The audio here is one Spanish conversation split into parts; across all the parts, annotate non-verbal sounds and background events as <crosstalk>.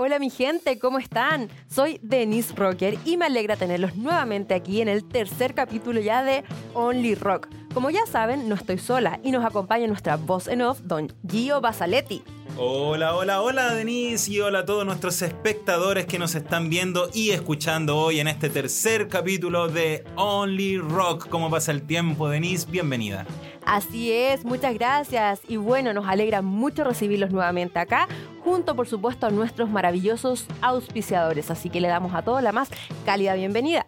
Hola mi gente, ¿cómo están? Soy Denise Rocker y me alegra tenerlos nuevamente aquí en el tercer capítulo ya de Only Rock. Como ya saben, no estoy sola y nos acompaña nuestra voz en off, don Gio Basaletti. Hola, hola, hola Denise y hola a todos nuestros espectadores que nos están viendo y escuchando hoy en este tercer capítulo de Only Rock. ¿Cómo pasa el tiempo, Denise? Bienvenida. Así es, muchas gracias. Y bueno, nos alegra mucho recibirlos nuevamente acá, junto por supuesto a nuestros maravillosos auspiciadores. Así que le damos a todos la más cálida bienvenida.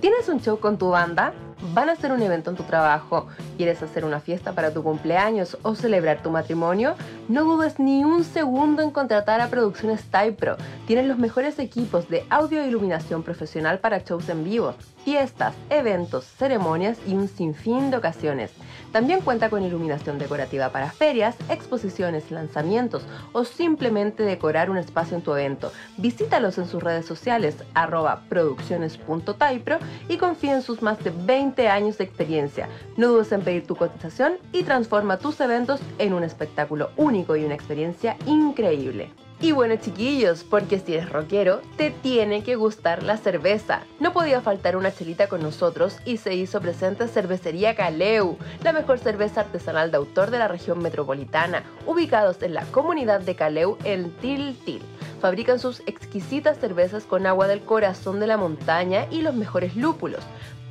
¿Tienes un show con tu banda? ¿Van a hacer un evento en tu trabajo? ¿Quieres hacer una fiesta para tu cumpleaños o celebrar tu matrimonio? No dudes ni un segundo en contratar a Producciones Typro. Tienen los mejores equipos de audio e iluminación profesional para shows en vivo, fiestas, eventos, ceremonias y un sinfín de ocasiones. También cuenta con iluminación decorativa para ferias, exposiciones, lanzamientos o simplemente decorar un espacio en tu evento. Visítalos en sus redes sociales arroba producciones.typro y confía en sus más de 20 años de experiencia. No dudes en pedir tu cotización y transforma tus eventos en un espectáculo único y una experiencia increíble. Y bueno chiquillos, porque si eres rockero, te tiene que gustar la cerveza. No podía faltar una chelita con nosotros y se hizo presente Cervecería Caleu, la mejor cerveza artesanal de autor de la región metropolitana, ubicados en la comunidad de Caleu en Tiltil. Fabrican sus exquisitas cervezas con agua del corazón de la montaña y los mejores lúpulos.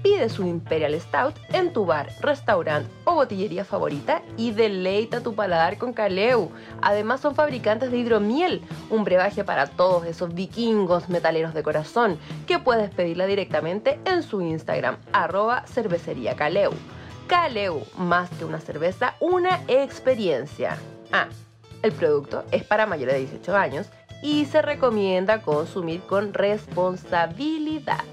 Pide su Imperial Stout en tu bar, restaurante o botillería favorita y deleita tu paladar con Caleu. Además son fabricantes de hidromiel, un brebaje para todos esos vikingos metaleros de corazón, que puedes pedirla directamente en su Instagram, arroba cervecería. Caleu, más que una cerveza, una experiencia. Ah, el producto es para mayores de 18 años y se recomienda consumir con responsabilidad.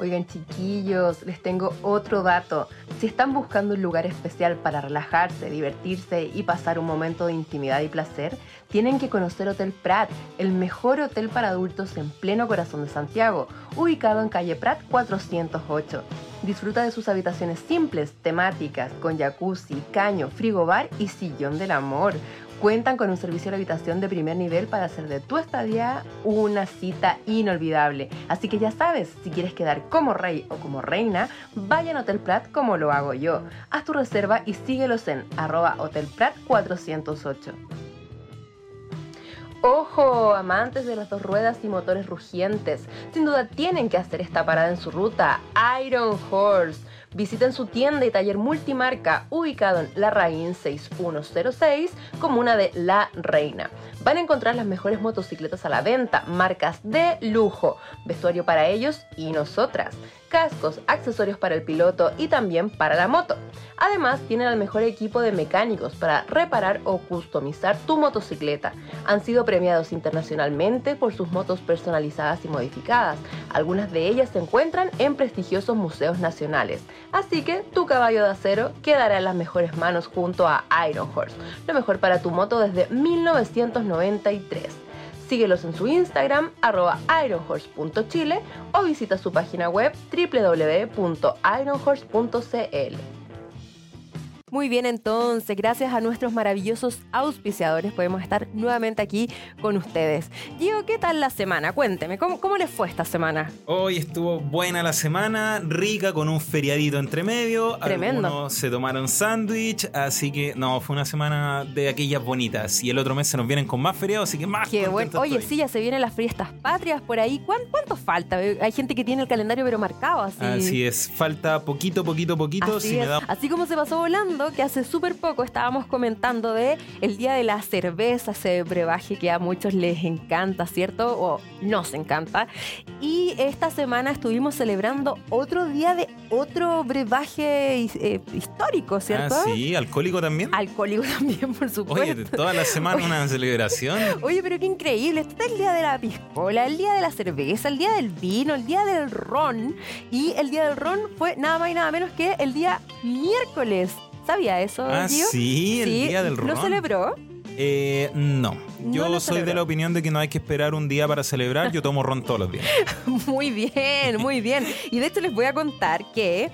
Oigan chiquillos, les tengo otro dato. Si están buscando un lugar especial para relajarse, divertirse y pasar un momento de intimidad y placer, tienen que conocer Hotel Prat, el mejor hotel para adultos en pleno corazón de Santiago, ubicado en calle Prat 408. Disfruta de sus habitaciones simples, temáticas, con jacuzzi, caño, frigobar y sillón del amor. Cuentan con un servicio de habitación de primer nivel para hacer de tu estadía una cita inolvidable. Así que ya sabes, si quieres quedar como rey o como reina, vaya a Hotel Prat como lo hago yo. Haz tu reserva y síguelos en arroba hotelprat 408. Ojo, amantes de las dos ruedas y motores rugientes, sin duda tienen que hacer esta parada en su ruta, Iron Horse. Visiten su tienda y taller multimarca ubicado en La Raín 6106, comuna de La Reina. Van a encontrar las mejores motocicletas a la venta, marcas de lujo, vestuario para ellos y nosotras, cascos, accesorios para el piloto y también para la moto. Además, tienen el mejor equipo de mecánicos para reparar o customizar tu motocicleta. Han sido premiados internacionalmente por sus motos personalizadas y modificadas. Algunas de ellas se encuentran en prestigiosos museos nacionales. Así que tu caballo de acero quedará en las mejores manos junto a Iron Horse, lo mejor para tu moto desde 1993. Síguelos en su Instagram, arroba ironhorse.chile o visita su página web www.ironhorse.cl. Muy bien, entonces, gracias a nuestros maravillosos auspiciadores podemos estar nuevamente aquí con ustedes. Gio, ¿qué tal la semana? Cuénteme, ¿cómo, cómo les fue esta semana? Hoy estuvo buena la semana, rica con un feriadito entre medio. Tremendo. Algunos se tomaron sándwich, así que no, fue una semana de aquellas bonitas. Y el otro mes se nos vienen con más feriados, así que más Qué bueno. Oye, estoy. sí, ya se vienen las fiestas patrias por ahí. ¿Cuán- ¿Cuánto falta? Hay gente que tiene el calendario pero marcado así. Así es, falta poquito, poquito, poquito. Así si me es. da Así como se pasó volando recordando que hace súper poco estábamos comentando de el Día de la Cerveza, ese brebaje que a muchos les encanta, ¿cierto? O nos encanta. Y esta semana estuvimos celebrando otro día de otro brebaje eh, histórico, ¿cierto? Ah, sí, alcohólico también. Alcohólico <laughs> también, por supuesto. Oye, toda la semana una celebración. Oye, pero qué increíble. Este es el día de la piscola, el día de la cerveza, el día del vino, el día del ron. Y el día del ron fue nada más y nada menos que el día miércoles. ¿Sabía eso? Ah, Gio? sí, el día del ron. ¿Lo celebró? Eh, no. No Yo soy de la opinión de que no hay que esperar un día para celebrar. Yo tomo ron todos los días. <laughs> Muy bien, muy bien. Y de hecho les voy a contar que,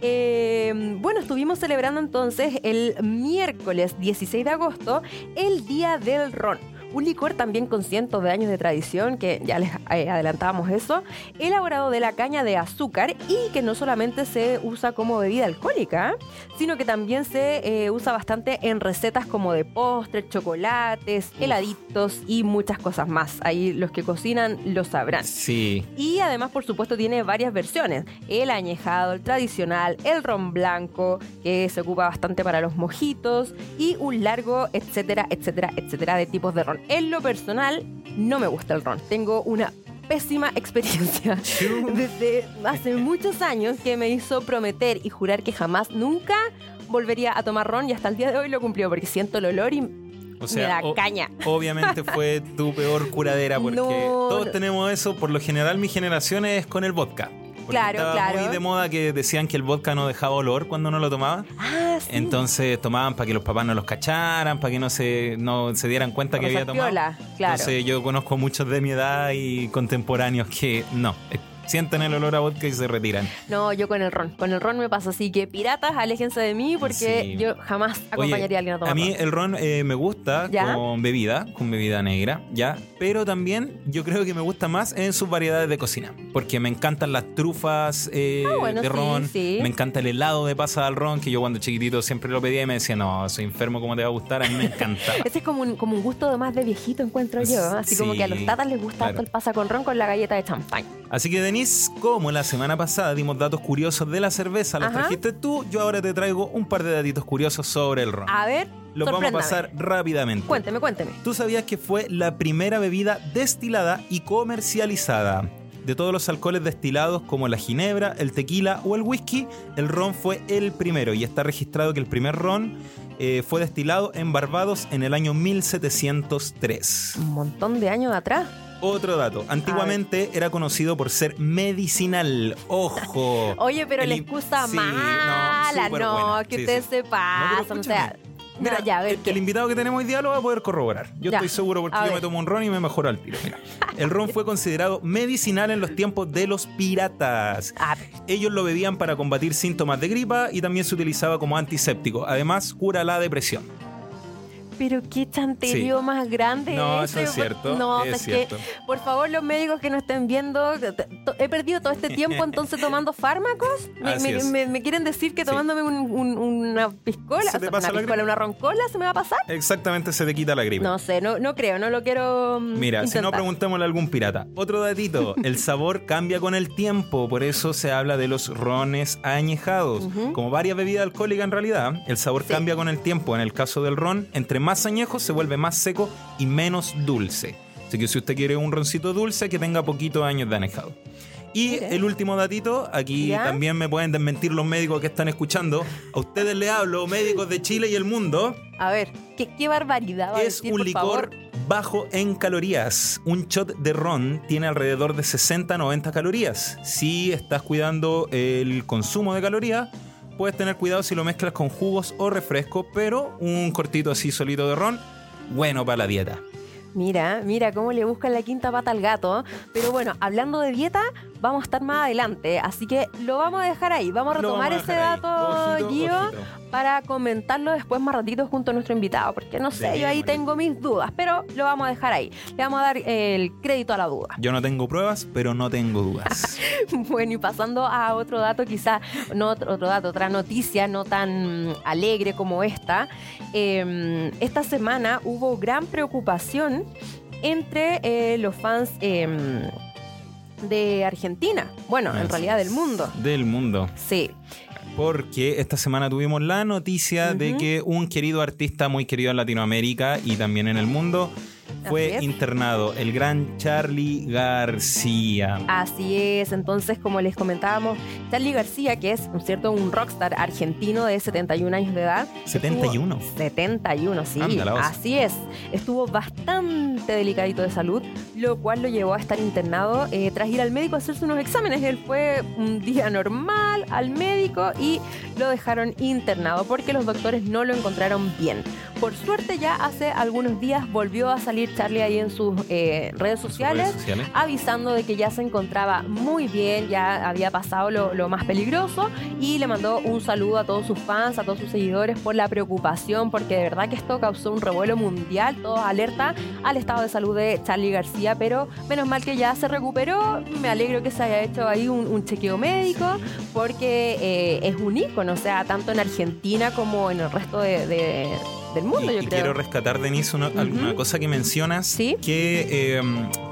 eh, bueno, estuvimos celebrando entonces el miércoles 16 de agosto el Día del Ron. Un licor también con cientos de años de tradición, que ya les eh, adelantábamos eso, elaborado de la caña de azúcar y que no solamente se usa como bebida alcohólica, sino que también se eh, usa bastante en recetas como de postres, chocolates, heladitos y muchas cosas más. Ahí los que cocinan lo sabrán. Sí. Y además, por supuesto, tiene varias versiones. El añejado, el tradicional, el ron blanco, que se ocupa bastante para los mojitos, y un largo, etcétera, etcétera, etcétera, de tipos de ron. En lo personal, no me gusta el ron. Tengo una pésima experiencia <laughs> desde hace muchos años que me hizo prometer y jurar que jamás, nunca volvería a tomar ron y hasta el día de hoy lo cumplió porque siento el olor y O sea, me da o- caña. Obviamente fue tu peor curadera porque <laughs> No, todos no. tenemos eso. Por lo general, mi generación es con el vodka. Porque Claro, estaba claro. muy de moda que decían que el vodka no dejaba olor cuando uno lo tomaba. Ah, sí. Entonces tomaban para que los papás no los cacharan, para que no se, no se dieran cuenta que había tomado. piola, claro. Entonces yo conozco muchos de mi edad y contemporáneos que no, eh, sienten el olor a vodka y se retiran. No, yo con el ron. Con el ron me pasa así que piratas, aléjense de mí porque Sí. yo jamás acompañaría a alguien a tomar a mí ron. el ron eh, me gusta ¿Ya? con bebida, con bebida negra, ya, pero también yo creo que me gusta más en sus variedades de cocina, porque me encantan las trufas eh, Ah, bueno, de ron, sí. me encanta el helado de pasa al ron, que yo cuando chiquitito siempre lo pedía y me decía, no, soy enfermo, ¿cómo te va a gustar? A mí me encantaba. <laughs> Ese es como un, como un gusto de más de viejito, encuentro yo. Así como que a los tatas les gusta claro. el pasa con ron con la galleta de champán. Así que, Denise, como la semana pasada dimos datos curiosos de la cerveza, los Ajá. trajiste tú, yo ahora te traigo un par de datitos curiosos sobre el ron. A ver, Los vamos a pasar rápidamente. Cuénteme, cuénteme. ¿Tú sabías que fue la primera bebida destilada y comercializada? De todos los alcoholes destilados como la ginebra, el tequila o el whisky, el ron fue el primero y está registrado que el primer ron eh, fue destilado en Barbados en el año 1703. Un montón de años atrás. Otro dato, antiguamente era conocido por ser medicinal. Ojo. Oye, pero El la excusa sí, no, mala, no, buena. que Sí, ustedes sí. se No, pasan. o sea. Mira, no, ya, a ver el, invitado que tenemos hoy día lo va a poder corroborar. Yo Ya, estoy seguro porque a yo ver. me tomo un ron y me mejoro al tiro. Mira, el ron fue considerado medicinal en los tiempos de los piratas. Ah, Ellos lo bebían para combatir síntomas de gripa y también se utilizaba como antiséptico. Además, cura la depresión. Pero qué chanterío Sí. más grande. No, eso es cierto, No, es es cierto. que, por favor, los médicos que no estén viendo, he perdido todo este tiempo entonces tomando <laughs> fármacos. Me, Así me- es. me- me quieren decir que Sí. tomándome un- un- una piscola, ¿Se o te sea, pasa una piscola, roncola, ¿se me va a pasar? Exactamente, se te quita la gripe. No sé, no, no creo, no lo quiero. mm, Mira, si no, preguntémosle a algún pirata. Otro datito, el <laughs> sabor cambia con el tiempo, por eso se habla de los rones añejados. Como varias bebidas alcohólicas en realidad, el sabor Sí. cambia con el tiempo. En el caso del ron, entre más añejo se vuelve más seco y menos dulce. Así que si usted quiere un roncito dulce, que tenga poquitos años de añejado. Y el último datito, aquí ¿Ya? también me pueden desmentir los médicos que están escuchando. A ustedes les hablo, médicos de Chile y el mundo. A ver, qué, qué barbaridad va a Es decir, un por licor favor. bajo en calorías. Un shot de ron tiene alrededor de 60-90 calorías. Si estás cuidando el consumo de calorías, puedes tener cuidado si lo mezclas con jugos o refrescos, pero un cortito así solito de ron, bueno para la dieta. Mira, mira cómo le buscan la quinta pata al gato. Pero bueno, hablando de dieta, vamos a estar más adelante. Así que lo vamos a dejar ahí. Vamos a retomar vamos a ese dato, Ojito, Gio, ojito. para comentarlo después más ratito junto a nuestro invitado. Porque no sé, yo ahí tengo mis dudas. Pero lo vamos a dejar ahí. Le vamos a dar el crédito a la duda. Yo no tengo pruebas, pero no tengo dudas. <laughs> Bueno, y pasando a otro dato, quizá, no otro, otro dato, otra noticia no tan alegre como esta. Eh, esta semana hubo gran preocupación entre eh, los fans eh, de Argentina. Bueno, en realidad del mundo. Del mundo. Sí. Porque esta semana tuvimos la noticia de que un querido artista muy querido en Latinoamérica y también en el mundo fue internado, el gran Charlie García. Así es, entonces como les comentábamos, Charlie García, que es, ¿no es cierto?, un rockstar argentino de 71 años de edad. 71. estuvo- 71, sí. Así es. Estuvo bastante delicadito de salud, lo cual lo llevó a estar internado eh, tras ir al médico a hacerse unos exámenes. Él fue un día normal al médico y lo dejaron internado porque los doctores no lo encontraron bien. Por suerte ya hace algunos días volvió a salir Charlie ahí en sus eh, redes sociales redes sociales. avisando de que ya se encontraba muy bien, ya había pasado lo, lo más peligroso y le mandó un saludo a todos sus fans, a todos sus seguidores por la preocupación, porque de verdad que esto causó un revuelo mundial, todos alerta al estado de salud de Charlie García, pero menos mal que ya se recuperó, me alegro que se haya hecho ahí un, un chequeo médico, porque eh, es un ícono, o sea, tanto en Argentina como en el resto de- de- del mundo, Y, yo y creo. quiero rescatar, Denise, una, alguna Ujú. cosa que mencionas Sí. que eh,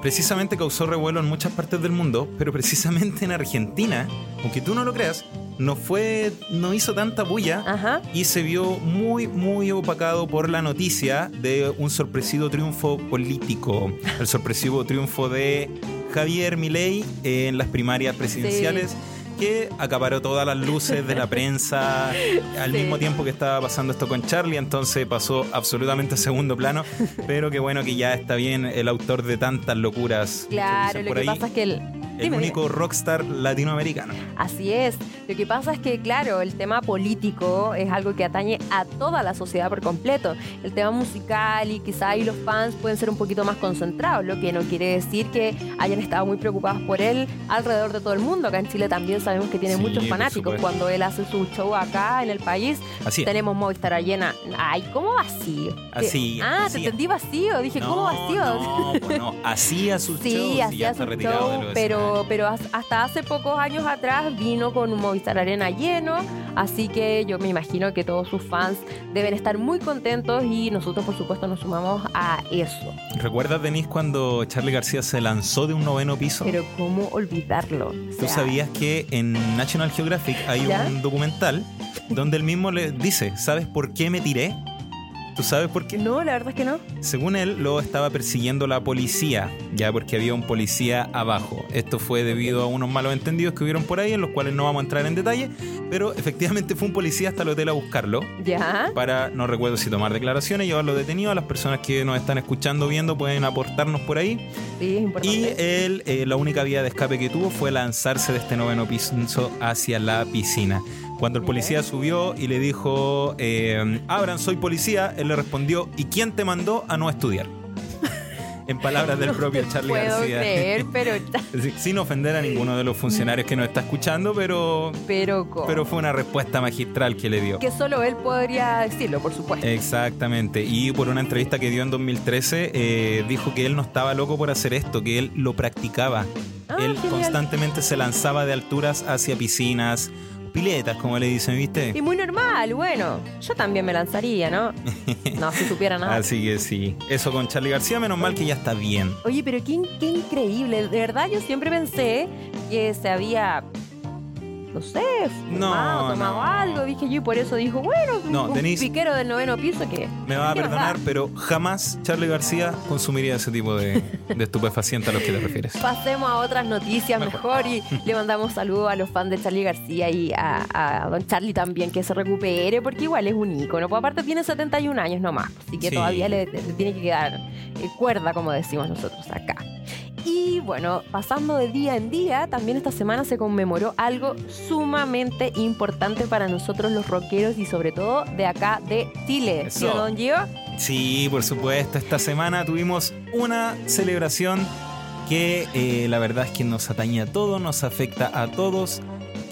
precisamente causó revuelo en muchas partes del mundo, pero precisamente en Argentina, aunque tú no lo creas, no fue, no hizo tanta bulla Ajá. y se vio muy, muy opacado por la noticia de un sorpresivo triunfo político, el sorpresivo triunfo de Javier Milei en las primarias presidenciales. Que acaparó todas las luces de la prensa al Sí. mismo tiempo que estaba pasando esto con Charlie, entonces pasó absolutamente a segundo plano. Pero qué bueno que ya está bien el autor de tantas locuras. Claro, lo por que ahí, pasa es que el... el Dime, único rockstar latinoamericano. Así es. Lo que pasa es que, claro, el tema político es algo que atañe a toda la sociedad por completo. El tema musical y quizá ahí los fans pueden ser un poquito más concentrados, lo que no quiere decir que hayan estado muy preocupados por él alrededor de todo el mundo. Acá en Chile también sabemos que tiene Sí, muchos fanáticos. Cuando él hace su show acá en el país, Así tenemos Movistar llena. Ay, ¿cómo vacío? Así. Ah, así. te entendí vacío. Dije, ¿cómo vacío? No, pues no, hacía su show. <laughs> Sí, ya hacía está su retirado show, de los pero, pero has- hasta hace pocos años atrás vino con un Movistar Arena lleno, así que yo me imagino que todos sus fans deben estar muy contentos y nosotros por supuesto nos sumamos a eso. ¿Recuerdas, Denise, cuando Charlie García se lanzó de un noveno piso? Pero ¿cómo olvidarlo? O ¿Tú sea, sabías que en National Geographic hay ¿Ya? un documental donde él mismo le dice, ¿sabes por qué me tiré? ¿Tú sabes por qué? No, la verdad es que no. Según él, lo estaba persiguiendo la policía, ya porque había un policía abajo. Esto fue debido a unos malos entendidos que hubieron por ahí, en los cuales no vamos a entrar en detalle, pero efectivamente fue un policía hasta el hotel a buscarlo. ¿Ya? para, no recuerdo si tomar declaraciones, llevarlo detenido. A las personas que nos están escuchando, viendo, pueden aportarnos por ahí. Sí, es Y importante. él, eh, la única vía de escape que tuvo fue lanzarse de este noveno piso hacia la piscina. Cuando el policía subió y le dijo, eh, Abran, soy policía, él le respondió, ¿y quién te mandó a no estudiar? <laughs> en palabras del propio No Charlie puedo García. creer, pero, <laughs> Sin ofender a ninguno de los funcionarios que nos está escuchando, pero, pero, ¿cómo? pero fue una respuesta magistral que le dio. que solo él podría decirlo, por supuesto. Exactamente. Y por una entrevista que dio en 2013, eh, dijo que él no estaba loco por hacer esto, que él lo practicaba. Ah, él genial. constantemente se lanzaba de alturas hacia piscinas, piletas, como le dicen, ¿viste? Y muy normal, bueno, yo también me lanzaría, ¿no? <laughs> No, si supiera nada. Así que sí. Eso con Charlie García, menos mal que ya está bien. Oye, pero qué, qué increíble. De verdad, yo siempre pensé que se había, no sé, No, fumado, tomado no. algo. Dije yo y por eso dijo, bueno, No, un Denise. piquero del noveno piso que... Me va a ¿Qué nos perdonar, pero jamás Charlie García consumiría ese tipo de, de estupefaciente a los que te refieres. Pasemos a otras noticias mejor y le mandamos saludos a los fans de Charlie García y a, a don Charlie también que se recupere porque igual es un ícono. Pues aparte tiene 71 años nomás, así que Sí. todavía le, le tiene que quedar eh, cuerda, como decimos nosotros acá. Y bueno, pasando de día en día, también esta semana se conmemoró algo sumamente importante para nosotros los rockeros y sobre todo de acá de Chile. ¿Sí don Gio? Sí, por supuesto. Esta semana tuvimos una celebración que eh, la verdad es que nos atañe a todos, nos afecta a todos,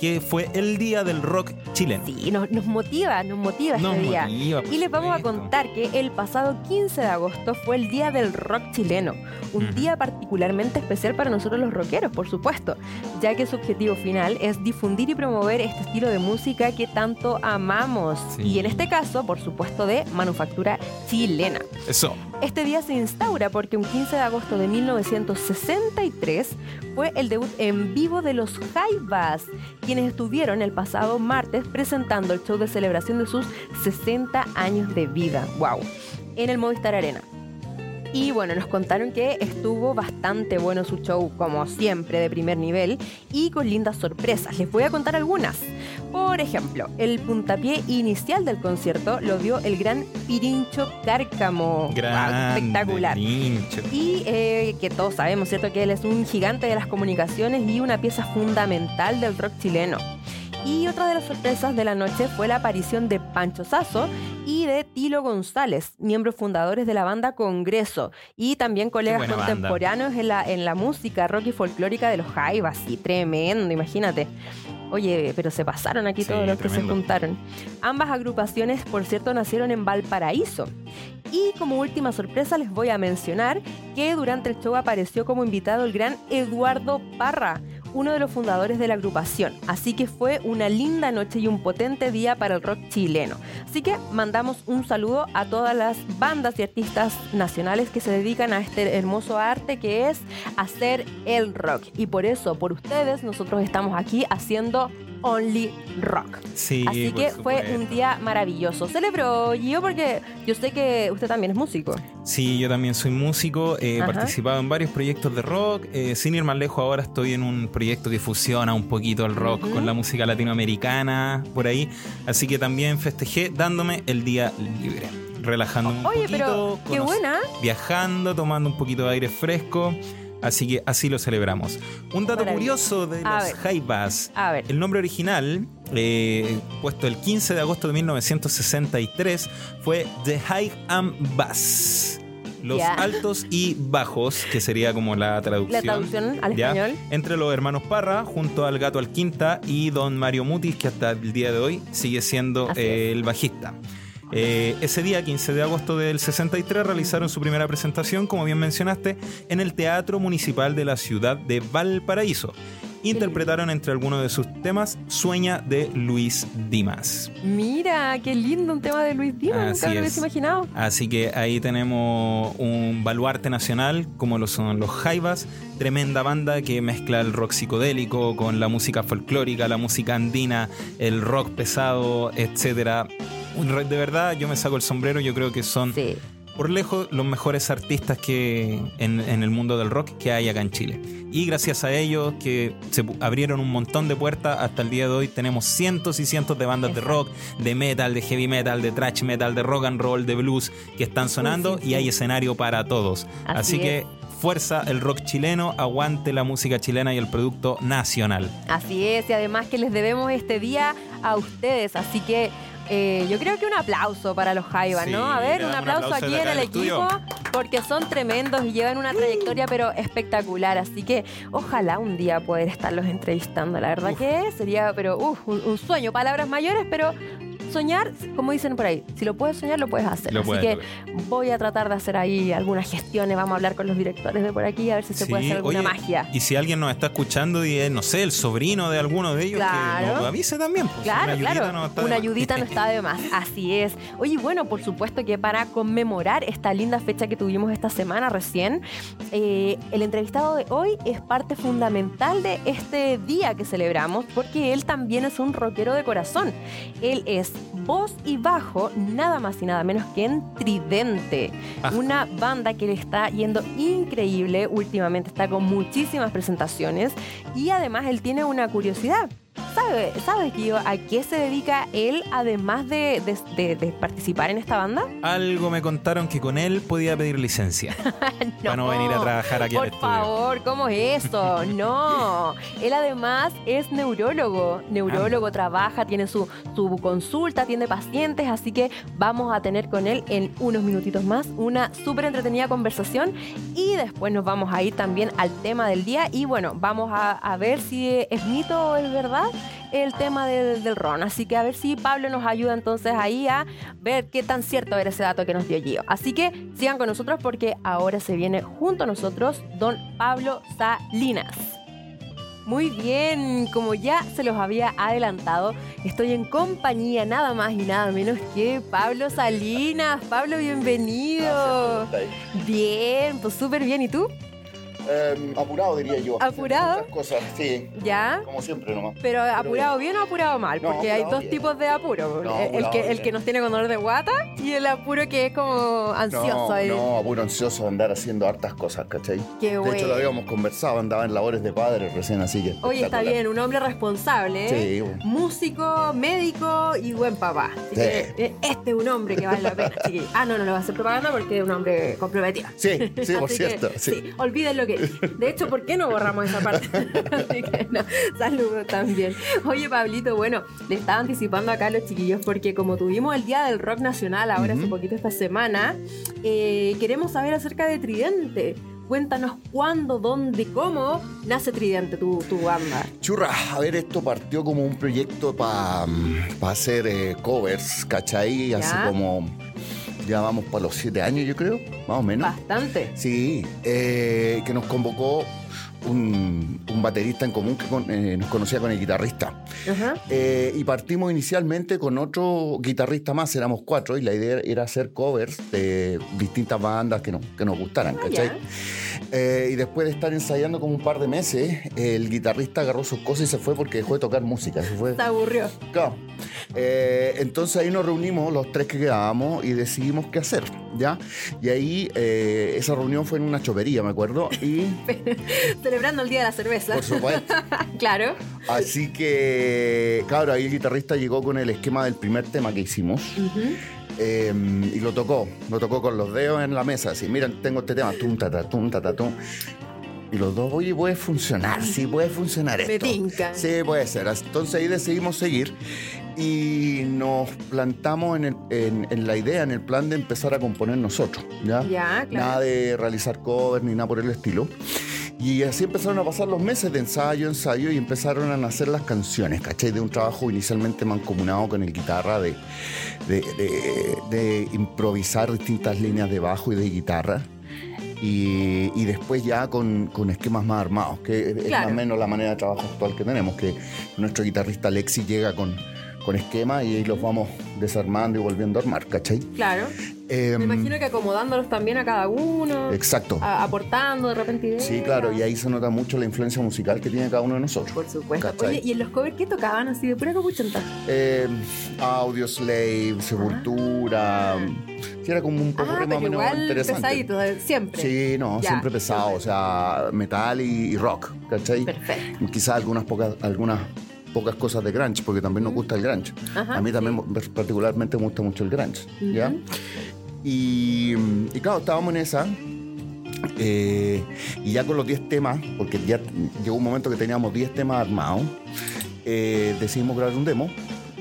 que fue el Día del Rock chileno. Sí, nos, nos motiva, nos motiva Nos este día. motiva, Y les vamos a contar que el pasado 15 de agosto fue el Día del Rock chileno, un día particularmente especial para nosotros los rockeros, por supuesto, ya que su objetivo final es difundir y promover este estilo de música que tanto amamos. Sí. Y en este caso, por supuesto, de manufactura chilena. Eso. Este día se instaura porque un 15 de agosto de 1963 fue el debut en vivo de los Jaivas, quienes estuvieron el pasado martes presentando el show de celebración de sus 60 años de vida. ¡Wow! En el Movistar Arena. Y bueno, nos contaron que estuvo bastante bueno su show, como siempre, de primer nivel y con lindas sorpresas. Les voy a contar algunas. Por ejemplo, el puntapié inicial del concierto lo dio el gran Pirincho Cárcamo. Espectacular. Y eh, que todos sabemos, ¿cierto? Que él es un gigante de las comunicaciones y una pieza fundamental del rock chileno. Y otra de las sorpresas de la noche fue la aparición de Pancho Sasso y de Tilo González, miembros fundadores de la banda Congreso y también colegas banda. contemporáneos en la, en la música rock y folclórica de los Jaivas. Y tremendo, imagínate. Oye, pero se pasaron aquí Sí, todos los que se juntaron. Ambas agrupaciones, por cierto, nacieron en Valparaíso. Y como última sorpresa les voy a mencionar que durante el show apareció como invitado el gran Eduardo Parra, uno de los fundadores de la agrupación. Así que fue una linda noche y un potente día para el rock chileno. Así que mandamos un saludo a todas las bandas y artistas nacionales que se dedican a este hermoso arte que es hacer el rock. Y por eso, por ustedes, nosotros estamos aquí haciendo Only Rock. Sí, Así que fue un día maravilloso. Celebró Gio porque yo sé que usted también es músico. Sí, yo también soy músico, he participado en varios proyectos de rock. eh, sin ir más lejos, ahora estoy en un proyecto que fusiona un poquito el rock con la música latinoamericana, por ahí. Así que también festejé dándome el día libre, relajándome un Oye, poquito. pero qué buena. Viajando, tomando un poquito de aire fresco. Así que así lo celebramos. Un dato curioso de A los ver. Jaivas. A ver. El nombre original, eh, puesto el 15 de agosto de 1963, fue The High and Bass. Los altos y bajos, que sería como la traducción. La traducción al ¿ya? español. Entre los hermanos Parra, junto al gato Alquinta y don Mario Mutis, que hasta el día de hoy sigue siendo eh, el bajista. Eh, ese día, 15 de agosto del 63, realizaron su primera presentación, como bien mencionaste, en el Teatro Municipal de la ciudad de Valparaíso. Interpretaron entre algunos de sus temas Sueña de Luis Dimas. Mira, qué lindo un tema de Luis Díaz. Así Nunca lo es. hubiese imaginado. Así que ahí tenemos un baluarte nacional, como lo son los Jaivas, tremenda banda que mezcla el rock psicodélico con la música folclórica, la música andina, el rock pesado, etcétera. De verdad, yo me saco el sombrero, yo creo que son Sí. por lejos los mejores artistas que en, en el mundo del rock que hay acá en Chile. Y gracias a ellos que se abrieron un montón de puertas, hasta el día de hoy tenemos cientos y cientos de bandas de rock, de metal, de heavy metal, de thrash metal, de rock and roll, de blues que están sonando sí, y hay escenario para todos. Así Así, que fuerza el rock chileno, aguante la música chilena y el producto nacional. Así es, y además que les debemos este día a ustedes, así que eh, yo creo que un aplauso para los Jaivas, Sí, ¿no? A ver, un aplauso aquí en el equipo, porque son tremendos y llevan una trayectoria pero espectacular, así que ojalá un día poder estarlos entrevistando, la verdad Uf. que sería, pero uf, un, un sueño, palabras mayores, pero soñar, como dicen por ahí, si lo puedes soñar, lo puedes hacer. Lo así puedes que voy a tratar de hacer ahí algunas gestiones, vamos a hablar con los directores de por aquí a ver si se puede hacer alguna oye, magia. Y si alguien nos está escuchando y es, no sé, el sobrino de alguno de ellos, Claro. que nos avise también. pues, Claro, una ayudita claro. no está de una más. ayudita no está de más. Así es. Oye, bueno, por supuesto que para conmemorar esta linda fecha que tuvimos esta semana recién, eh, el entrevistado de hoy es parte fundamental de este día que celebramos, porque él también es un rockero de corazón. Él es voz y bajo, nada más y nada menos que en Tridente, Ah. una banda que le está yendo increíble últimamente, está con muchísimas presentaciones y además él tiene una curiosidad. ¿Sabe, ¿Sabes, Gio, a qué se dedica él además de, de- de- de participar en esta banda? Algo me contaron que con él podía pedir licencia <laughs> para no venir a trabajar aquí Por al estudio. favor, ¿cómo es eso? No. Él además es neurólogo. Neurólogo, trabaja, tiene su, su consulta, atiende pacientes, así que vamos a tener con él en unos minutitos más una súper entretenida conversación y después nos vamos a ir también al tema del día y bueno, vamos a, a ver si es mito o es verdad el tema del, del ron. Así que a ver si Pablo nos ayuda entonces ahí a ver qué tan cierto era ese dato que nos dio Gio. Así que sigan con nosotros porque ahora se viene junto a nosotros don Pablo Salinas. Muy bien, como ya se los había adelantado, estoy en compañía nada más y nada menos que Pablo Salinas. Pablo, bienvenido. Bien, pues súper bien. ¿Y tú? Eh, apurado diría yo. ¿Apurado? Cosas, sí. ¿Ya? Como siempre nomás. Pero apurado bien o apurado mal, No, porque hay dos bien. tipos de apuro. No, el, que, el que nos tiene con dolor de guata y el apuro que es como ansioso. No, ahí. no, apuro ansioso de andar haciendo hartas cosas, ¿cachai? Qué De bueno. hecho, lo habíamos conversado, andaba en labores de padre recién, así que. Oye, está bien, un hombre responsable, ¿eh? Sí, bueno. músico, médico y buen papá. Así Sí. que, eh, este es un hombre que vale la pena. Ah, no, no le va a hacer propaganda porque es un hombre comprometido. Sí, sí, <laughs> por que, cierto. sí. olviden lo que. De hecho, ¿por qué no borramos esa parte? <laughs> Así que no, saludos también. Oye, Pablito, bueno, le estaba anticipando acá a los chiquillos porque como tuvimos el Día del Rock Nacional ahora hace poquito esta semana, eh, queremos saber acerca de Tridente. Cuéntanos cuándo, dónde, cómo nace Tridente, tu, tu banda. Churra, a ver, esto partió como un proyecto para hacer eh, covers, ¿cachai? Hace Ya. como. Ya vamos para los siete años, yo creo, más o menos. Bastante. Sí, eh, que nos convocó un, un baterista en común que con- eh, nos conocía con el guitarrista. Ajá. Eh, y partimos inicialmente con otro guitarrista más, éramos cuatro, y la idea era hacer covers de distintas bandas que, no, que nos gustaran, Ah, ¿cachai? ya. Eh, y después de estar ensayando como un par de meses, el guitarrista agarró sus cosas y se fue porque dejó de tocar música. Se fue. Se aburrió. Claro. Eh, entonces ahí nos reunimos los tres que quedábamos y decidimos qué hacer, ¿ya? Y ahí eh, esa reunión fue en una chopería, me acuerdo, y <laughs> Celebrando el Día de la Cerveza. por supuesto. <laughs> claro. Así que, claro, ahí el guitarrista llegó con el esquema del primer tema que hicimos. Eh, y lo tocó, lo tocó con los dedos en la mesa, así, miren, tengo este tema, tum, ta, ta, tum, ta, ta, tum. Y los dos, oye, puede funcionar, sí, puede funcionar Me esto. tinca. Sí, puede ser. Entonces ahí decidimos seguir y nos plantamos en, el- en- en la idea, en el plan de empezar a componer nosotros, ¿ya? Ya, claro. Nada de realizar covers ni nada por el estilo. Y así empezaron a pasar los meses de ensayo, ensayo y empezaron a nacer las canciones, ¿cachai? De un trabajo inicialmente mancomunado con el guitarra, de, de, de- de improvisar distintas líneas de bajo y de guitarra. Y, y después ya con, con esquemas más armados, que es más o menos la manera de trabajo actual que tenemos, que nuestro guitarrista Alexi llega con, con esquemas y ahí los vamos desarmando y volviendo a armar, ¿cachai? Claro. Em, Me imagino que acomodándolos también a cada uno. Exacto. a- aportando de repente ideas. Sí, claro, y ahí se nota mucho la influencia musical que tiene cada uno de nosotros. Por supuesto. ¿Cachai? Oye, ¿y en los covers qué tocaban así de pura copuchenta? Eh, Audio Slave, Sepultura. Sí, era como un poco Ah, más o pero menos igual interesante. pesadito, siempre. Sí, no, Ya, siempre pesado, o sea, metal y, y rock, ¿cachai? Perfecto. Quizás algunas pocas, algunas pocas cosas de grunge, porque también nos gusta el grunge. Ajá, A mí también sí. particularmente me gusta mucho el grunge, ¿ya? Y, y claro, estábamos en esa. eh, y ya con los 10 temas, porque ya llegó un momento que teníamos 10 temas armados, eh, decidimos grabar un demo.